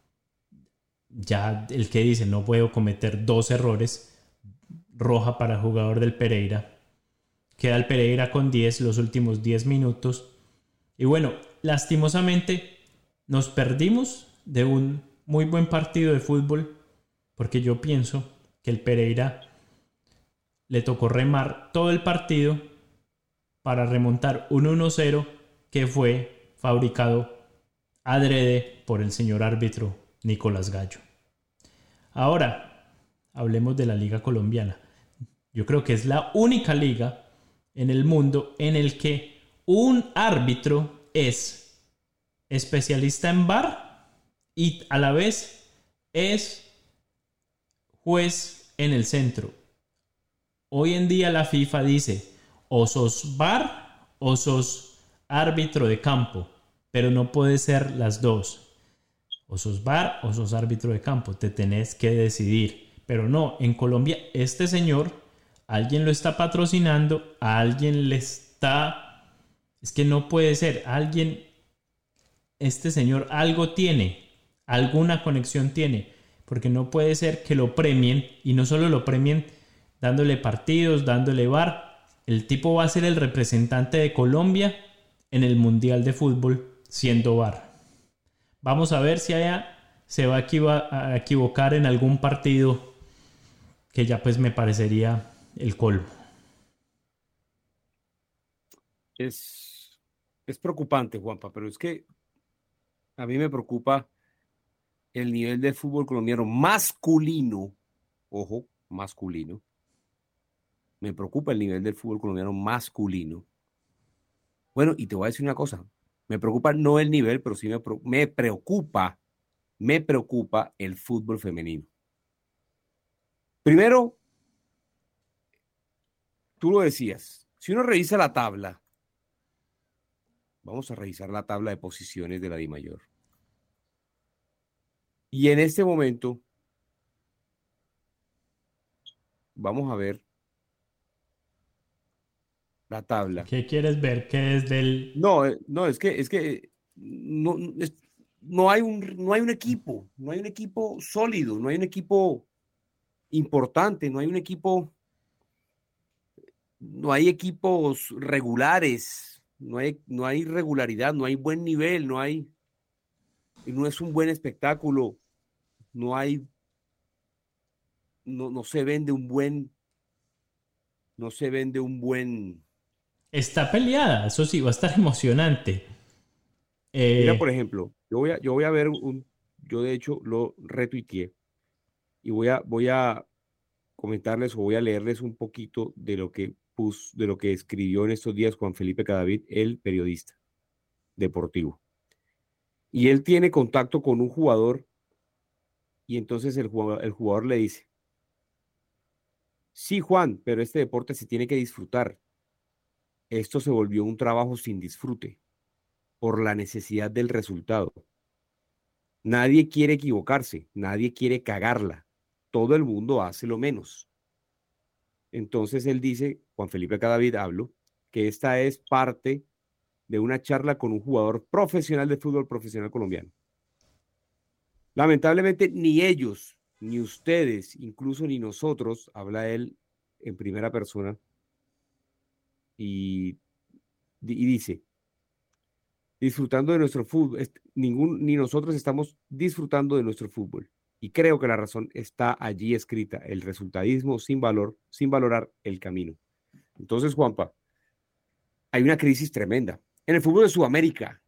Ya el que dice no puedo cometer dos errores. Roja para el jugador del Pereira. Queda el Pereira con 10 los últimos 10 minutos. Y bueno, lastimosamente nos perdimos de un muy buen partido de fútbol porque yo pienso que el Pereira le tocó remar todo el partido para remontar un 1-0 que fue fabricado adrede por el señor árbitro Nicolás Gallo. Ahora, hablemos de la liga colombiana. Yo creo que es la única liga en el mundo en el que un árbitro es especialista en bar y a la vez es juez en el centro. Hoy en día la FIFA dice o sos bar o sos árbitro de campo, pero no puede ser las dos. O sos bar o sos árbitro de campo, te tenés que decidir. Pero no, en Colombia este señor alguien lo está patrocinando, alguien le está... Es que no puede ser, alguien, este señor algo tiene, alguna conexión tiene, porque no puede ser que lo premien y no solo lo premien dándole partidos, dándole bar, el tipo va a ser el representante de Colombia en el Mundial de Fútbol siendo bar. Vamos a ver si allá se va a equivocar en algún partido que ya pues me parecería el colmo. Es, es preocupante, Juanpa, pero es que a mí me preocupa el nivel del fútbol colombiano masculino, ojo, masculino. Me preocupa el nivel del fútbol colombiano masculino. Bueno, y te voy a decir una cosa, me preocupa no el nivel, pero sí me, me preocupa, me preocupa el fútbol femenino. Primero, tú lo decías, si uno revisa la tabla, vamos a revisar la tabla de posiciones de la Di Mayor. Y en este momento, vamos a ver la tabla. ¿Qué quieres ver? ¿Qué es del...? No, eh, no, es que, es que no, es- no, hay un, no hay un equipo, no hay un equipo sólido, no hay un equipo importante, no hay un equipo, no hay equipos regulares, no hay, no hay regularidad, no hay buen nivel, no hay, no es un buen espectáculo, no hay, no, no se vende un buen, no se vende un buen, Está peleada, eso sí, va a estar emocionante. Eh, Mira, por ejemplo, yo voy a, yo voy a ver un, yo de hecho lo retuiteé y voy a, voy a comentarles o voy a leerles un poquito de lo que pus, de lo que escribió en estos días Juan Felipe Cadavid, el periodista deportivo. Y él tiene contacto con un jugador y entonces el jugador, el jugador le dice, sí Juan, pero este deporte se tiene que disfrutar. Esto se volvió un trabajo sin disfrute por la necesidad del resultado. Nadie quiere equivocarse, nadie quiere cagarla. Todo el mundo hace lo menos. Entonces él dice, Juan Felipe Cadavid hablo, que esta es parte de una charla con un jugador profesional de fútbol profesional colombiano. Lamentablemente ni ellos, ni ustedes, incluso ni nosotros, habla él en primera persona y, y dice, disfrutando de nuestro fútbol. Ningún, ni nosotros estamos disfrutando de nuestro fútbol. Y creo que la razón está allí escrita, el resultadismo sin valor, sin valorar el camino. Entonces, Juanpa, hay una crisis tremenda. En el fútbol de Sudamérica,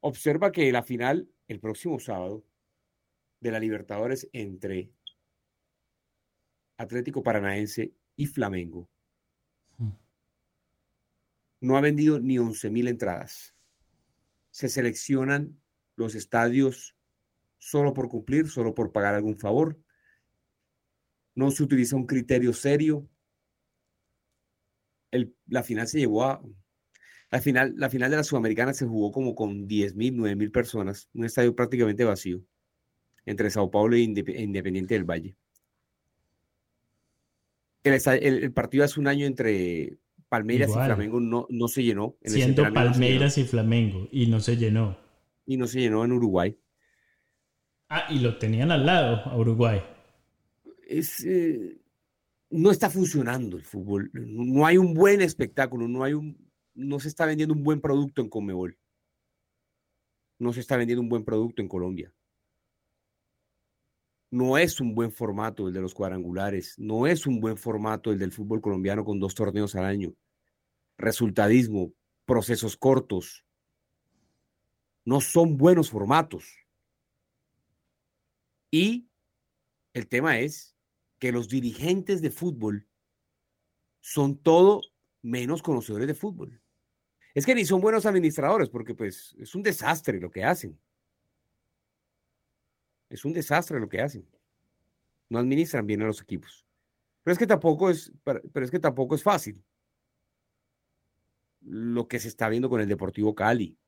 observa que la final, el próximo sábado, de la Libertadores entre Atlético Paranaense y Flamengo, no ha vendido ni 11 mil entradas. Se seleccionan los estadios solo por cumplir, solo por pagar algún favor. No se utiliza un criterio serio. El- la final se llevó a... La final, la final de la Sudamericana se jugó como con 10 mil, 9 mil personas, un estadio prácticamente vacío, entre Sao Paulo e e Independiente del Valle. El, el- el partido hace un año entre Palmeiras Igual. y Flamengo no, no se llenó. en siendo no llenó, Palmeiras y Flamengo, y no se llenó. y no se llenó en Uruguay. Ah, y lo tenían al lado, a Uruguay. Eh, no está funcionando el fútbol. No hay un buen espectáculo, no, hay un, no se está vendiendo un buen producto en Conmebol. No se está vendiendo un buen producto en Colombia. No es un buen formato el de los cuadrangulares, no es un buen formato el del fútbol colombiano con dos torneos al año. Resultadismo, procesos cortos. No son buenos formatos. Y el tema es que los dirigentes de fútbol son todo menos conocedores de fútbol. Es que ni son buenos administradores, porque pues es un desastre lo que hacen. Es un desastre lo que hacen. No administran bien a los equipos. Pero es que tampoco es, pero es que tampoco es fácil. Lo que se está viendo con el Deportivo Cali.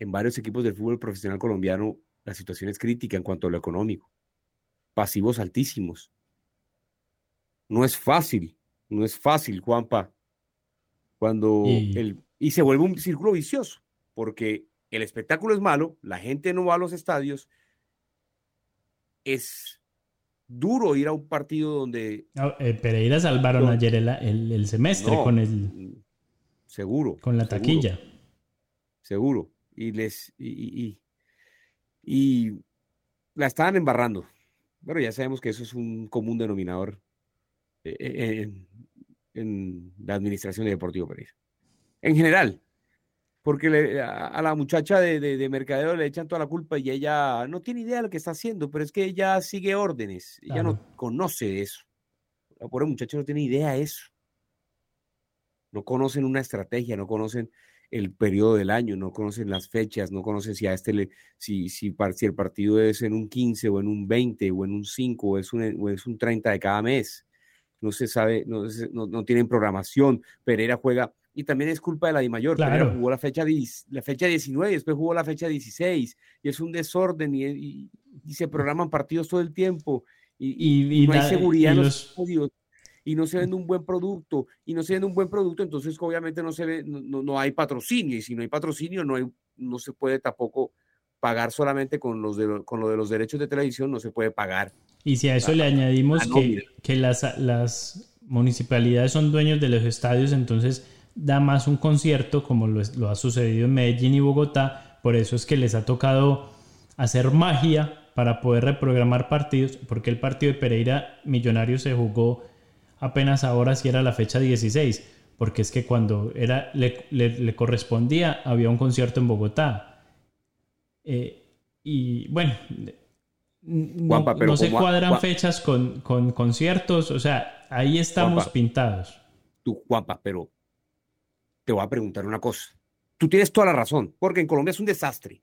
En varios equipos del fútbol profesional colombiano, la situación es crítica en cuanto a lo económico pasivos altísimos. No es fácil, no es fácil, Juanpa, cuando Y- el y se vuelve un círculo vicioso, porque el espectáculo es malo, la gente no va a los estadios, es duro ir a un partido donde eh, Pereira salvaron No. ayer el, el- el semestre no, con, el, seguro, con la seguro, taquilla. seguro, y les y, y- y- y la estaban embarrando. Bueno, ya sabemos que eso es un común denominador eh, eh, en, en la administración de Deportivo Pereira. En general, porque le- a, a la muchacha de, de, de mercadeo le echan toda la culpa y ella no tiene idea de lo que está haciendo, pero es que ella sigue órdenes, ella no conoce eso. La pobre muchacha no tiene idea de eso. No conocen una estrategia, no conocen el periodo del año, no conocen las fechas, no conocen si a este le, si, si, si el partido es en un 15 o en un 20 o en un 5 o es un, o es un 30 de cada mes. No se sabe, no, se- no, no tienen programación. Pereira juega, y también es culpa de la Di Mayor. Pereira Claro. jugó la fecha, 10 la fecha 19 y después jugó la fecha 16 y es un desorden y, y- y se programan partidos todo el tiempo y, Y, no hay da- seguridad los los-. Y no se vende un buen producto y no se vende un buen producto, entonces obviamente no se ve, no, no hay patrocinio y si no hay patrocinio no hay, no se puede tampoco pagar solamente con los de, con lo de los derechos de televisión, no se puede pagar. Y si a eso le añadimos que, que las, las municipalidades son dueños de los estadios, entonces da más un concierto como lo, lo ha sucedido en Medellín y Bogotá, por eso es que les ha tocado hacer magia para poder reprogramar partidos, porque el partido de Pereira Millonarios se jugó apenas ahora si era la fecha 16, porque es que cuando era, le, correspondía había un concierto en Bogotá. Eh, y bueno, no, se cuadran fechas con, con, conciertos, o sea, ahí estamos pintados. Tú, Juanpa, pero te voy a preguntar una cosa. Tú tienes toda la razón, porque en Colombia es un desastre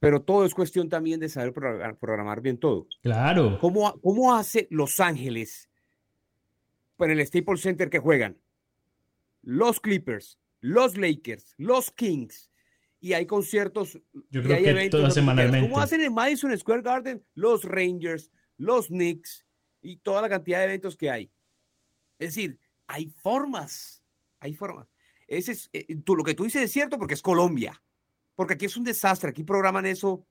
pero todo es cuestión también de saber programar, bien todo. Claro. ¿Cómo, ¿Cómo hace Los Ángeles en el Staples Center que juegan? Los Clippers, los Lakers, los Kings, y hay conciertos. Yo creo que todas semanalmente. ¿Cómo hacen en Madison Square Garden los Rangers, los Knicks y toda la cantidad de eventos que hay? Es decir, hay formas, hay formas. Ese es, eh, tú, lo que tú dices es cierto porque es Colombia porque aquí es un desastre, aquí programan eso,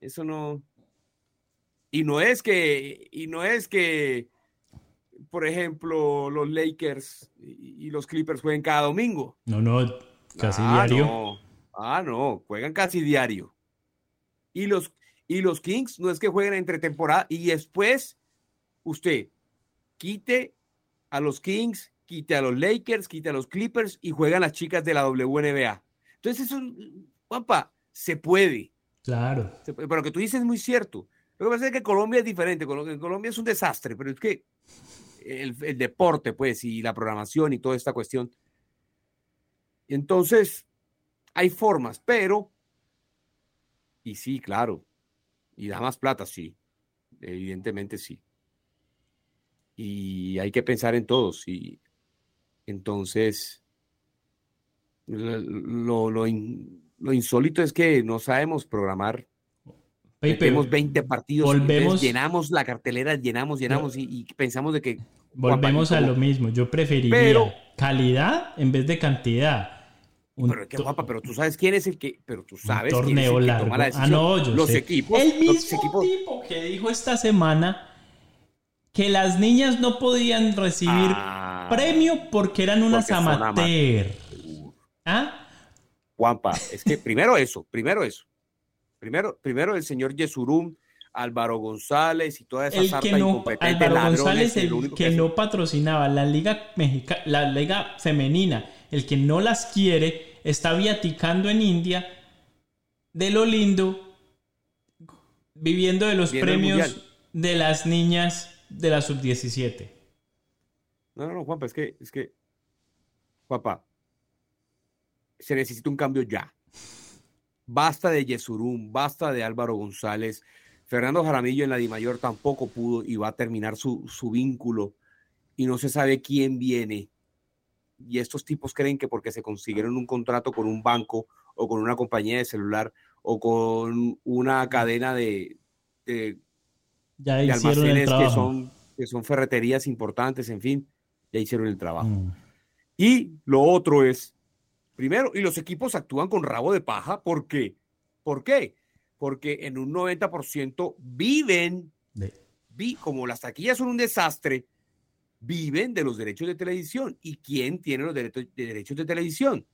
eso no, y no es que, y no es que, por ejemplo, los Lakers y, los Clippers jueguen cada domingo. No, no, casi ah, diario. No. Ah, no, juegan casi diario. Y los, y los Kings no es que jueguen entre temporada y después usted quite a los Kings, quite a los Lakers, quite a los Clippers y juegan las chicas de la WNBA. Entonces, eso, Juanpa, se puede. Claro. pero lo que tú dices es muy cierto. Lo que pasa es que Colombia es diferente. Colombia es un desastre, pero es que el, deporte, pues, y la programación y toda esta cuestión. Entonces, hay formas, pero. Y sí, claro. Y da más plata, sí. Evidentemente sí. Y hay que pensar en todos. Y entonces lo, lo, insólito es que no sabemos programar. Tenemos 20 partidos, volvemos, llenamos la cartelera, llenamos, llenamos y, pensamos de que... Volvemos a lo mismo, yo preferiría calidad en vez de cantidad. pero qué guapa, pero tú sabes quién es el que, pero tú sabes torneo quién es el que toma la ah, decisión. Ah, no, yo los equipos. El mismo tipo que dijo esta semana que las niñas no podían recibir ah. premio porque eran unas amateur. ¿Ah? Juanpa, es que primero eso, primero eso. Primero, primero el señor Yesurum, Álvaro González y toda esa el sarta que no, Álvaro González, el, que, no patrocinaba la liga Mexica, la liga femenina, el que no las quiere, está viaticando en India de lo lindo, viviendo de los premios de las niñas de la sub-17. No, no, no, Juanpa, es que, es que, papá, se necesita un cambio ya. Basta de Yesurum, basta de Álvaro González. Fernando Jaramillo en la Dimayor tampoco pudo y va a terminar su, su vínculo y no se sabe quién viene. Y estos tipos creen que porque se consiguieron un contrato con un banco o con una compañía de celular o con una cadena de, de, ya almacenes que son, que son ferreterías importantes, en fin, ya hicieron el trabajo. Mm. Y lo otro es, Primero, y los equipos actúan con rabo de paja. ¿Por qué? ¿Por qué? Porque en un 90% viven, como las taquillas son un desastre, viven de los derechos de televisión. ¿Y quién tiene los derechos de, derechos de televisión?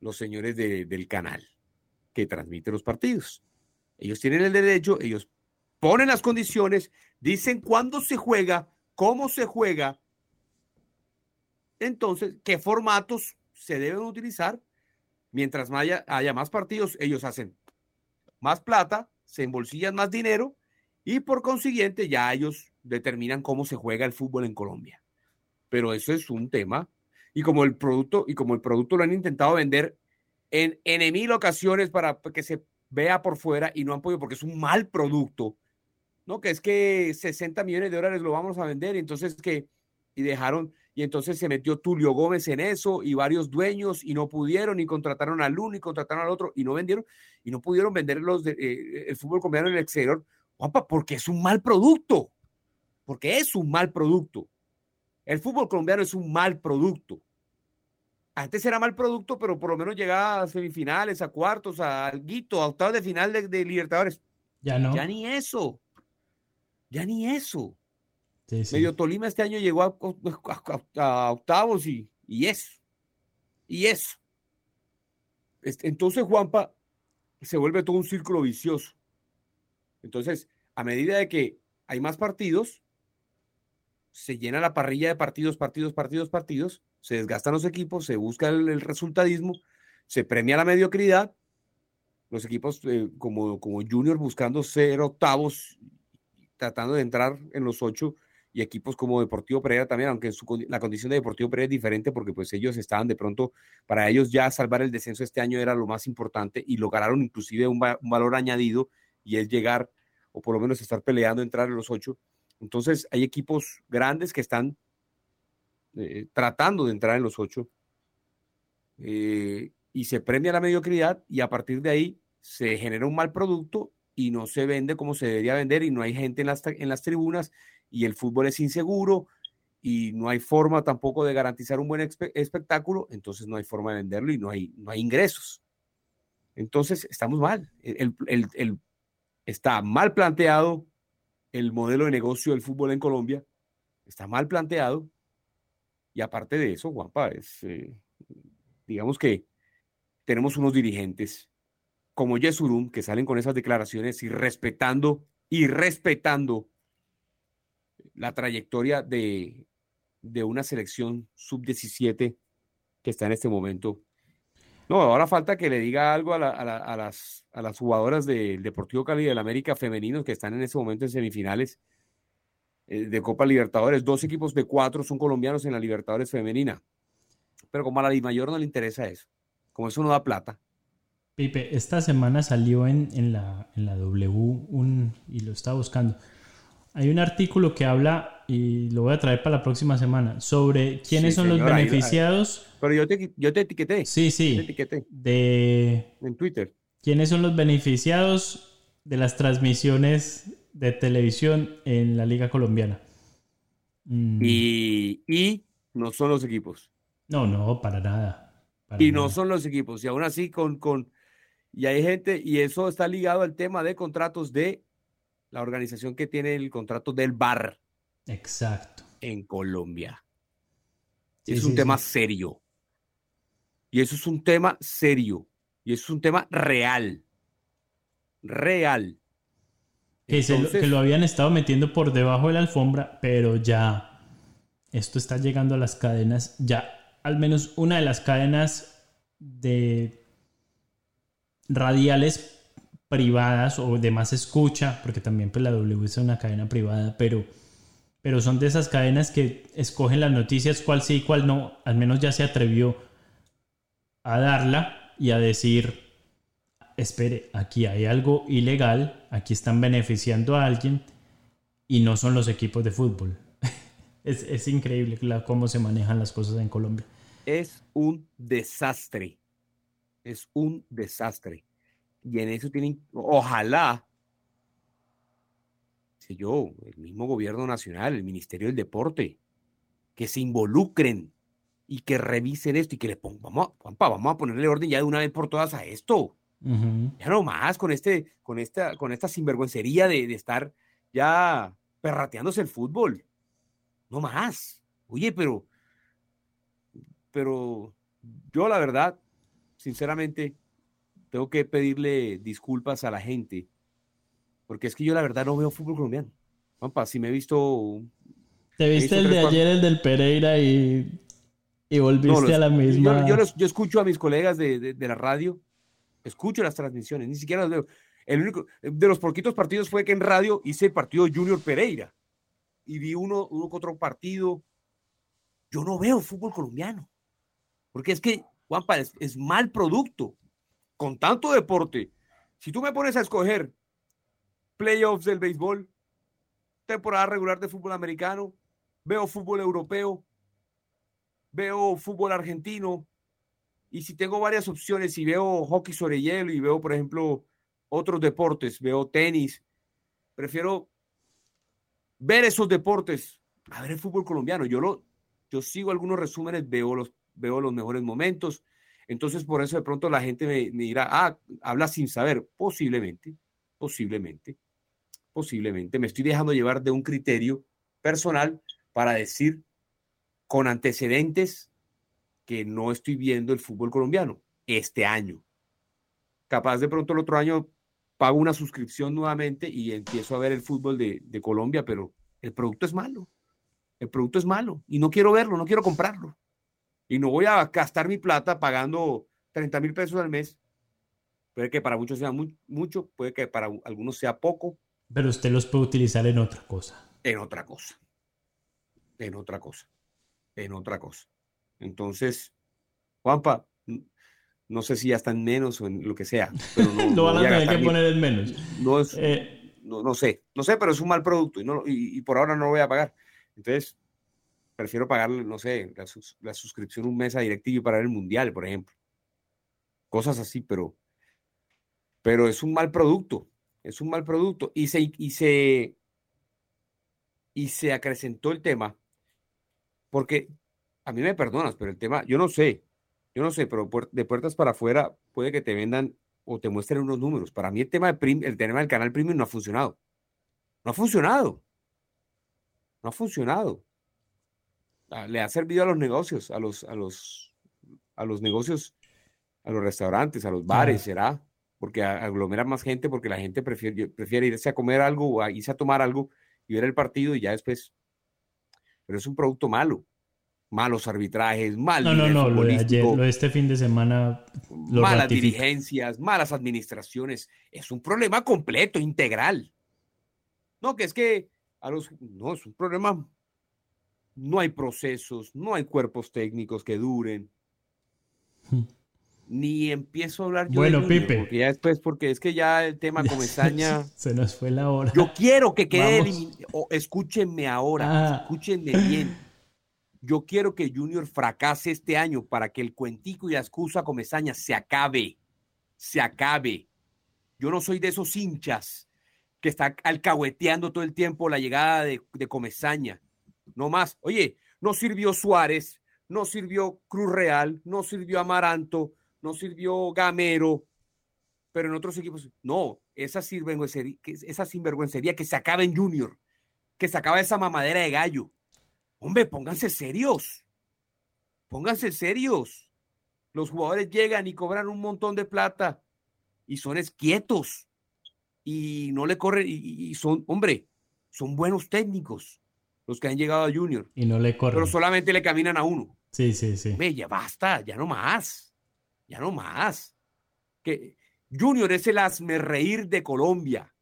Los señores del canal que transmiten los partidos. Ellos tienen el derecho, ellos ponen las condiciones, dicen cuándo se juega, cómo se juega. Entonces, ¿qué formatos se deben utilizar. Mientras haya, haya más partidos, ellos hacen más plata, se embolsillan más dinero y por consiguiente ya ellos determinan cómo se juega el fútbol en Colombia. Pero eso es un tema y como el producto y como el producto lo han intentado vender en, en mil ocasiones para que se vea por fuera y no han podido porque es un mal producto, ¿no? Que es que 60 millones de dólares lo vamos a vender y entonces que y dejaron y entonces se metió Tulio Gómez en eso y varios dueños y no pudieron y contrataron al uno y contrataron al otro y no vendieron y no pudieron vender los de, eh, el fútbol colombiano en el exterior, guapa, porque es un mal producto. porque es un mal producto. El fútbol colombiano es un mal producto. Antes era mal producto, pero por lo menos llegaba a semifinales, a cuartos, a alguito, a octavos de final de, de Libertadores. Ya no. Ya ni eso. Ya ni eso. Medio Tolima este año llegó a octavos y, y eso. Y eso. Este, Entonces, Juanpa, se vuelve todo un círculo vicioso. Entonces, a medida de que hay más partidos, se llena la parrilla de partidos, partidos, partidos, partidos, se desgastan los equipos, se busca el, el resultadismo, se premia la mediocridad. Los equipos eh, como, como Junior buscando ser octavos, tratando de entrar en los ocho, y equipos como Deportivo Pereira también, aunque su la condición de Deportivo Pereira es diferente porque pues ellos estaban de pronto, para ellos ya salvar el descenso este año era lo más importante y lograron inclusive un, va- un valor añadido y es llegar o por lo menos estar peleando entrar en los ocho. Entonces hay equipos grandes que están eh, tratando de entrar en los ocho eh, y se premia la mediocridad y a partir de ahí se genera un mal producto y no se vende como se debería vender y no hay gente en las, en las tribunas y el fútbol es inseguro y no hay forma tampoco de garantizar un buen espe- espectáculo, entonces no hay forma de venderlo y no hay, no hay ingresos. Entonces estamos mal. El- el- está mal planteado el modelo de negocio del fútbol en Colombia, está mal planteado y aparte de eso, Juanpa, es, eh, digamos que tenemos unos dirigentes como Yesurum que salen con esas declaraciones y respetando y respetando la trayectoria de, de una selección sub-17 que está en este momento. No, ahora falta que le diga algo a, la- a la- a las, a las jugadoras del Deportivo Cali y del América femeninos que están en este momento en semifinales eh, de Copa Libertadores. Dos equipos de cuatro son colombianos en la Libertadores femenina. Pero como a la Mayor no le interesa eso, como eso no da plata, Pipe, esta semana salió en, en la, en la W un, y lo estaba buscando. Hay un artículo que habla, y lo voy a traer para la próxima semana, sobre quiénes Sí, son los beneficiados. pero yo te, yo te etiqueté, Sí, te sí. etiqueté De en Twitter. quiénes son los beneficiados de las transmisiones de televisión en la Liga Colombiana. Mm, Y, y no son los equipos. No, no, para nada. para Y no son los equipos. Y aún así, con, con. Y hay gente, y eso está ligado al tema de contratos de la organización que tiene el contrato del bar Exacto. en Colombia. Sí, es un sí, tema sí. serio. Y eso es un tema serio. Y eso es un tema real. Real. Que, se lo, que lo habían estado metiendo por debajo de la alfombra, pero ya esto está llegando a las cadenas, ya al menos una de las cadenas de radiales privadas o de más escucha, porque también pues la W es una cadena privada, pero, pero son de esas cadenas que escogen las noticias cuál sí y cuál no, al menos ya se atrevió a darla y a decir, espere, aquí hay algo ilegal, aquí están beneficiando a alguien y no son los equipos de fútbol. es, es increíble cómo se manejan las cosas en Colombia. es un desastre. Es un desastre. Y en eso tienen, ojalá, sé yo, el mismo gobierno nacional, el Ministerio del Deporte, que se involucren y que revisen esto y que le pongan, vamos, a- Juanpa, vamos a ponerle orden ya de una vez por todas a esto. Ya no más con este, con esta, con esta sinvergüencería de, de estar ya perrateándose el fútbol. No más. Oye, pero, pero yo la verdad, sinceramente, tengo que pedirle disculpas a la gente, porque es que yo la verdad no veo fútbol colombiano. Pampa, si me he visto Te viste hizo el de ayer, el del Pereira y, y volviste No, los- a la misma. Yo, yo los- yo escucho a mis colegas de, de- de la radio, escucho las transmisiones, ni siquiera los veo. El único, de los poquitos partidos fue que en radio hice el partido Junior Pereira y vi uno, uno otro partido. Yo no veo fútbol colombiano, porque es que, Juanpa, es, es mal producto. Con tanto deporte, si tú me pones a escoger playoffs del béisbol, temporada regular de fútbol americano, veo fútbol europeo, veo fútbol argentino y si tengo varias opciones y veo hockey sobre hielo y veo, por ejemplo, otros deportes, veo tenis, prefiero ver esos deportes, a ver el fútbol colombiano. Yo, lo, yo sigo algunos resúmenes, veo los, veo los mejores momentos. Entonces, por eso de pronto la gente me, dirá, ah, habla sin saber. Posiblemente, posiblemente, posiblemente. Me estoy dejando llevar de un criterio personal para decir con antecedentes que no estoy viendo el fútbol colombiano este año. Capaz de pronto el otro año pago una suscripción nuevamente y empiezo a ver el fútbol de Colombia, pero el producto es malo. El producto es malo y no quiero verlo, no quiero comprarlo. Y no voy a gastar mi plata pagando 30 mil pesos al mes. Puede que para muchos sea muy, mucho, puede que para algunos sea poco. Pero usted los puede utilizar en otra cosa. En otra cosa. En otra cosa. En otra cosa. Entonces, Juanpa, no sé si ya están menos o en lo que sea. Pero no, lo no van a voy tener que poner en menos. no es, Eh, no, no sé, no sé, pero es un mal producto y, no, y, y por ahora no lo voy a pagar. Entonces, prefiero pagarle, no sé, la, sus- la suscripción un mes a DirecTV para ver el Mundial, por ejemplo. Cosas así, pero, pero es un mal producto, es un mal producto. Y se, y se, y se acrecentó el tema, porque a mí me perdonas, pero el tema, yo no sé, yo no sé, pero de puertas para afuera puede que te vendan o te muestren unos números. Para mí el tema, de prim- el tema del canal premium no ha funcionado. No ha funcionado. No ha funcionado. Ah, Le ha servido a los negocios, a los, a los, a los negocios, a los restaurantes, a los bares, será, porque aglomera más gente, porque la gente prefiere, prefiere irse a comer algo o a irse a tomar algo y ver el partido y ya después. Pero es un producto malo. Malos arbitrajes, mal no, no, no. Lo de ayer, lo de este fin de semana lo malas ratifica. dirigencias, malas administraciones. Es un problema completo, integral. No, que es que a los no es un problema. No hay procesos, no hay cuerpos técnicos que duren. Hmm. Ni empiezo a hablar yo Bueno, de Pipe. porque ya después, porque es que ya el tema Comesaña. Se nos fue la hora. Yo quiero que quede Vamos. elimin- o escúchenme ahora, Ah. escúchenme bien. Yo quiero que Junior fracase este año para que el cuentico y la excusa Comesaña se acabe. Se acabe. Yo no soy de esos hinchas que está alcahueteando todo el tiempo la llegada de, de Comesaña. No más. Oye, no sirvió Suárez, no sirvió Cruz Real, no sirvió Amaranto, no sirvió Gamero, pero en otros equipos, no, esa sinvergüencería, esa que se acaba en Junior, que se acaba esa mamadera de gallo. Hombre, pónganse serios. Pónganse serios. Los jugadores llegan y cobran un montón de plata y son esquietos y no le corren y son, hombre, son buenos técnicos los que han llegado a Junior, Y no le corre. pero solamente le caminan a uno. Sí, sí, sí. Ve, ya basta, ya no más. Ya no más. Que Junior es el hazme reír de Colombia.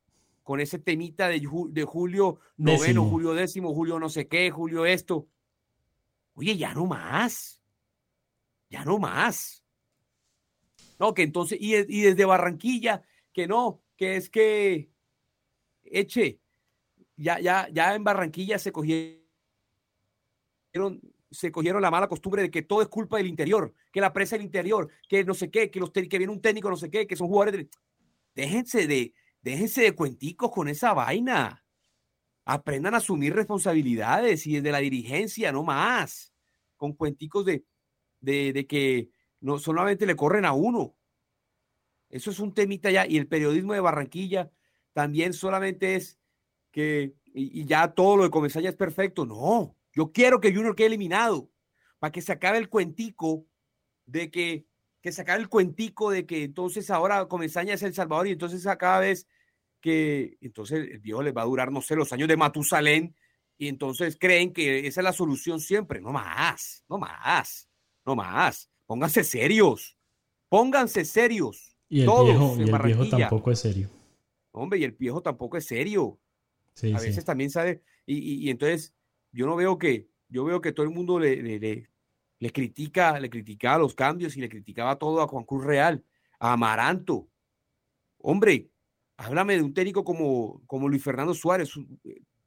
Con ese temita de, ju- de Julio noveno, Décimo. Julio décimo, Julio no sé qué, Julio esto. Oye, ya no más. Ya no más. No, que entonces, y, y desde Barranquilla, que no, que es que, eche, ya, ya, ya en Barranquilla se cogieron, se cogieron la mala costumbre de que todo es culpa del interior, que la presa del interior, que no sé qué, que los que viene un técnico no sé qué, que son jugadores de... Déjense de, déjense de cuenticos con esa vaina. Aprendan a asumir responsabilidades y desde la dirigencia, no más. Con cuenticos de, de, de que no solamente le corren a uno. Eso es un temita ya. Y el periodismo de Barranquilla también solamente es que, y, y ya todo lo de Comesaña es perfecto. No, yo quiero que Junior quede eliminado para que se acabe el cuentico de que, que se acabe el cuentico de que entonces ahora Comesaña es el Salvador y entonces a cada vez que entonces el viejo les va a durar, no sé, los años de Matusalén y entonces creen que esa es la solución siempre. No más, no más, no más. Pónganse serios, pónganse serios. Y el todos viejo, y el viejo tampoco es serio. Hombre, y el viejo tampoco es serio Sí, a sí. veces también sabe, y, y- y entonces yo no veo que, yo veo que todo el mundo le, le, le- le critica, le criticaba los cambios y le criticaba todo a Juan Cruz Real, a Amaranto. Hombre, háblame de un técnico como, como Luis Fernando Suárez,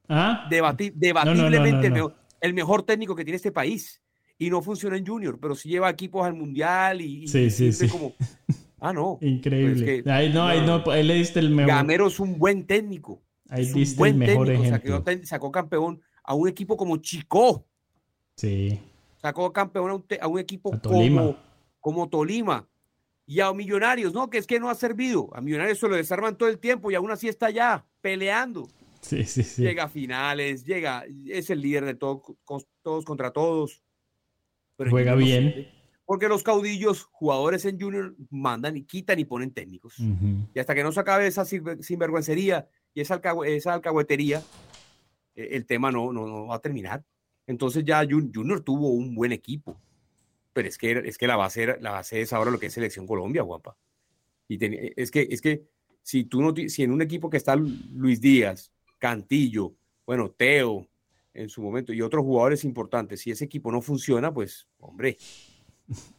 Ah, debati- no, no, debatiblemente el, no. mejor, el mejor técnico que tiene este país. Y no funciona en Junior, pero sí lleva equipos al Mundial y, y Sí, sí, siempre sí. como, ah, no. increíble. Pues que- Ahí no, ahí no, ahí le diste el mejor. Gamero es un buen técnico. Ahí es un diste el buen mejor técnico, ejemplo. sacó, campeón a un equipo como Chico, Sí, sacó campeón a un, te- a un equipo A Tolima. como, como Tolima y a Millonarios, no, que es que no ha servido. A Millonarios se lo desarman todo el tiempo y aún así está allá peleando. sí, sí, sí. Llega a finales, llega, es el líder de todo, con- todos contra todos. Pero Juega no bien. sirve, Porque los caudillos, jugadores en Junior, mandan y quitan y ponen técnicos. Y hasta que no se acabe esa sinver- sinvergüencería y esa, alcagü- esa alcahuetería, eh, el tema no, no, no va a terminar. Entonces ya Jun- Junior tuvo un buen equipo. Pero es que, es que la, base era- la base es ahora lo que es Selección Colombia, guapa. Y ten- es, que, es que si tú no si en un equipo que está Lu- Luis Díaz, Cantillo, bueno, Teo en su momento y otros jugadores importantes, si ese equipo no funciona, pues, hombre,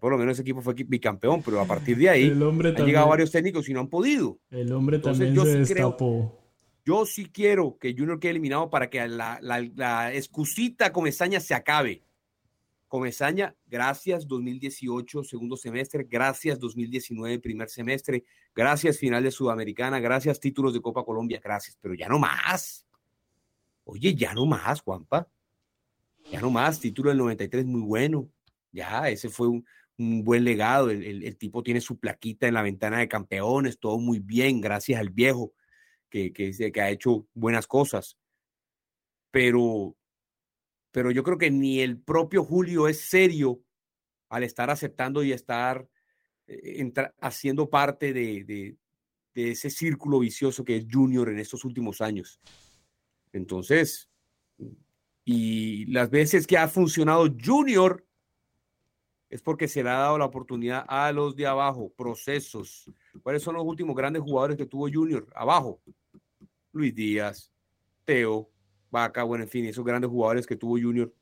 por lo menos ese equipo fue bicampeón, pero a partir de ahí han también, llegado varios técnicos y no han podido. el hombre Entonces, también yo se sí creo-. Yo sí quiero que Junior quede eliminado para que la, la, la excusita Comesaña se acabe. Comesaña, gracias 2018, segundo semestre, gracias 2019, primer semestre, gracias final de Sudamericana, gracias títulos de Copa Colombia, gracias, pero ya no más. Oye, ya no más, Juanpa. Ya no más, título del 93 muy bueno. Ya, ese fue un, un buen legado. El, el- tipo tiene su plaquita en la ventana de campeones, todo muy bien, gracias al viejo que, que, que ha hecho buenas cosas. Pero, pero yo creo que ni el propio Julio es serio al estar aceptando y estar eh, haciendo parte de, de- de ese círculo vicioso que es Junior en estos últimos años. Entonces, y las veces que ha funcionado Junior es porque se le ha dado la oportunidad a los de abajo, procesos. ¿Cuáles son los últimos grandes jugadores que tuvo Junior? Abajo, Luis Díaz, Teo, Vaca, bueno, en fin, esos grandes jugadores que tuvo Junior,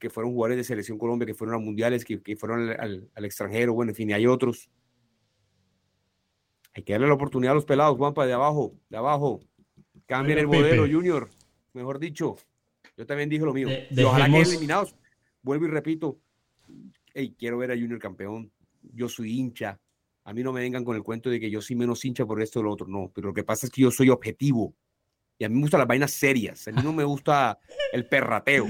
que fueron jugadores de Selección Colombia, que fueron a mundiales, que, que fueron al, al- al extranjero, bueno, en fin, hay otros. Hay que darle la oportunidad a los pelados, Juanpa, de abajo, de abajo. Cambien el modelo. Junior, mejor dicho. Yo también dije lo mío. De- y ojalá que eliminados. Vuelvo y repito, hey, quiero ver a Junior campeón. Yo soy hincha. A mí no me vengan con el cuento de que yo soy menos hincha por esto o lo otro. No, pero lo que pasa es que yo soy objetivo. Y a mí me gustan las vainas serias. A mí no me gusta el perrateo.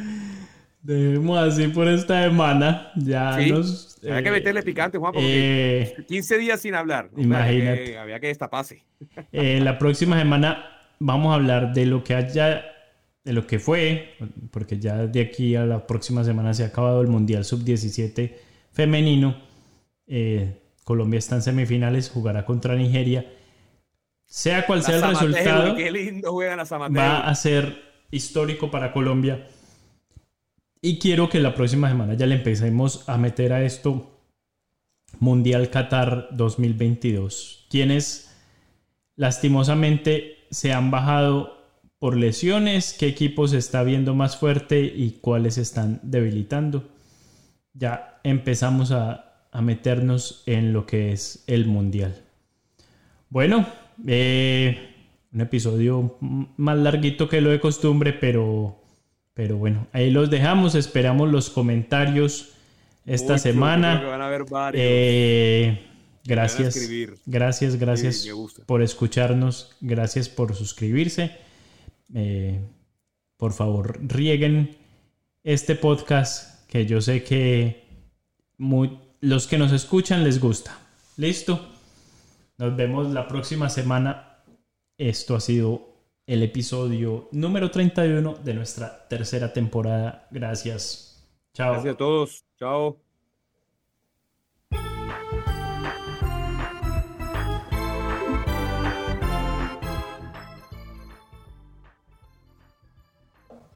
Dejemos así por esta semana. Ya Sí, nos. Hay que eh, meterle picante, Juan, porque eh, 15 días sin hablar. Imagínate. Había que, había que destaparse. Eh, la próxima semana vamos a hablar de lo que haya, de lo que fue, porque ya de aquí a la próxima semana se ha acabado el Mundial Sub-17 femenino. Eh, Colombia está en semifinales, jugará contra Nigeria. Sea cual sea el resultado, Qué lindo juegan la Zamateo. va a ser histórico para Colombia. Y quiero que la próxima semana ya le empecemos a meter a esto Mundial Qatar 2022. Quienes lastimosamente se han bajado por lesiones, qué equipos se está viendo más fuerte y cuáles están debilitando. Ya empezamos a, a meternos en lo que es el Mundial. Bueno, eh, un episodio más larguito que lo de costumbre, pero, pero bueno, ahí los dejamos. Esperamos los comentarios esta Mucho, semana. creo que van a haber varios. Eh, gracias, gracias, gracias por escucharnos, gracias por suscribirse. Eh, por favor, rieguen este podcast que yo sé que los que nos escuchan les gusta. ¿Listo? Nos vemos la próxima semana. Esto ha sido el episodio número 31 de nuestra tercera temporada. Gracias. Chao. Gracias a todos. Chao.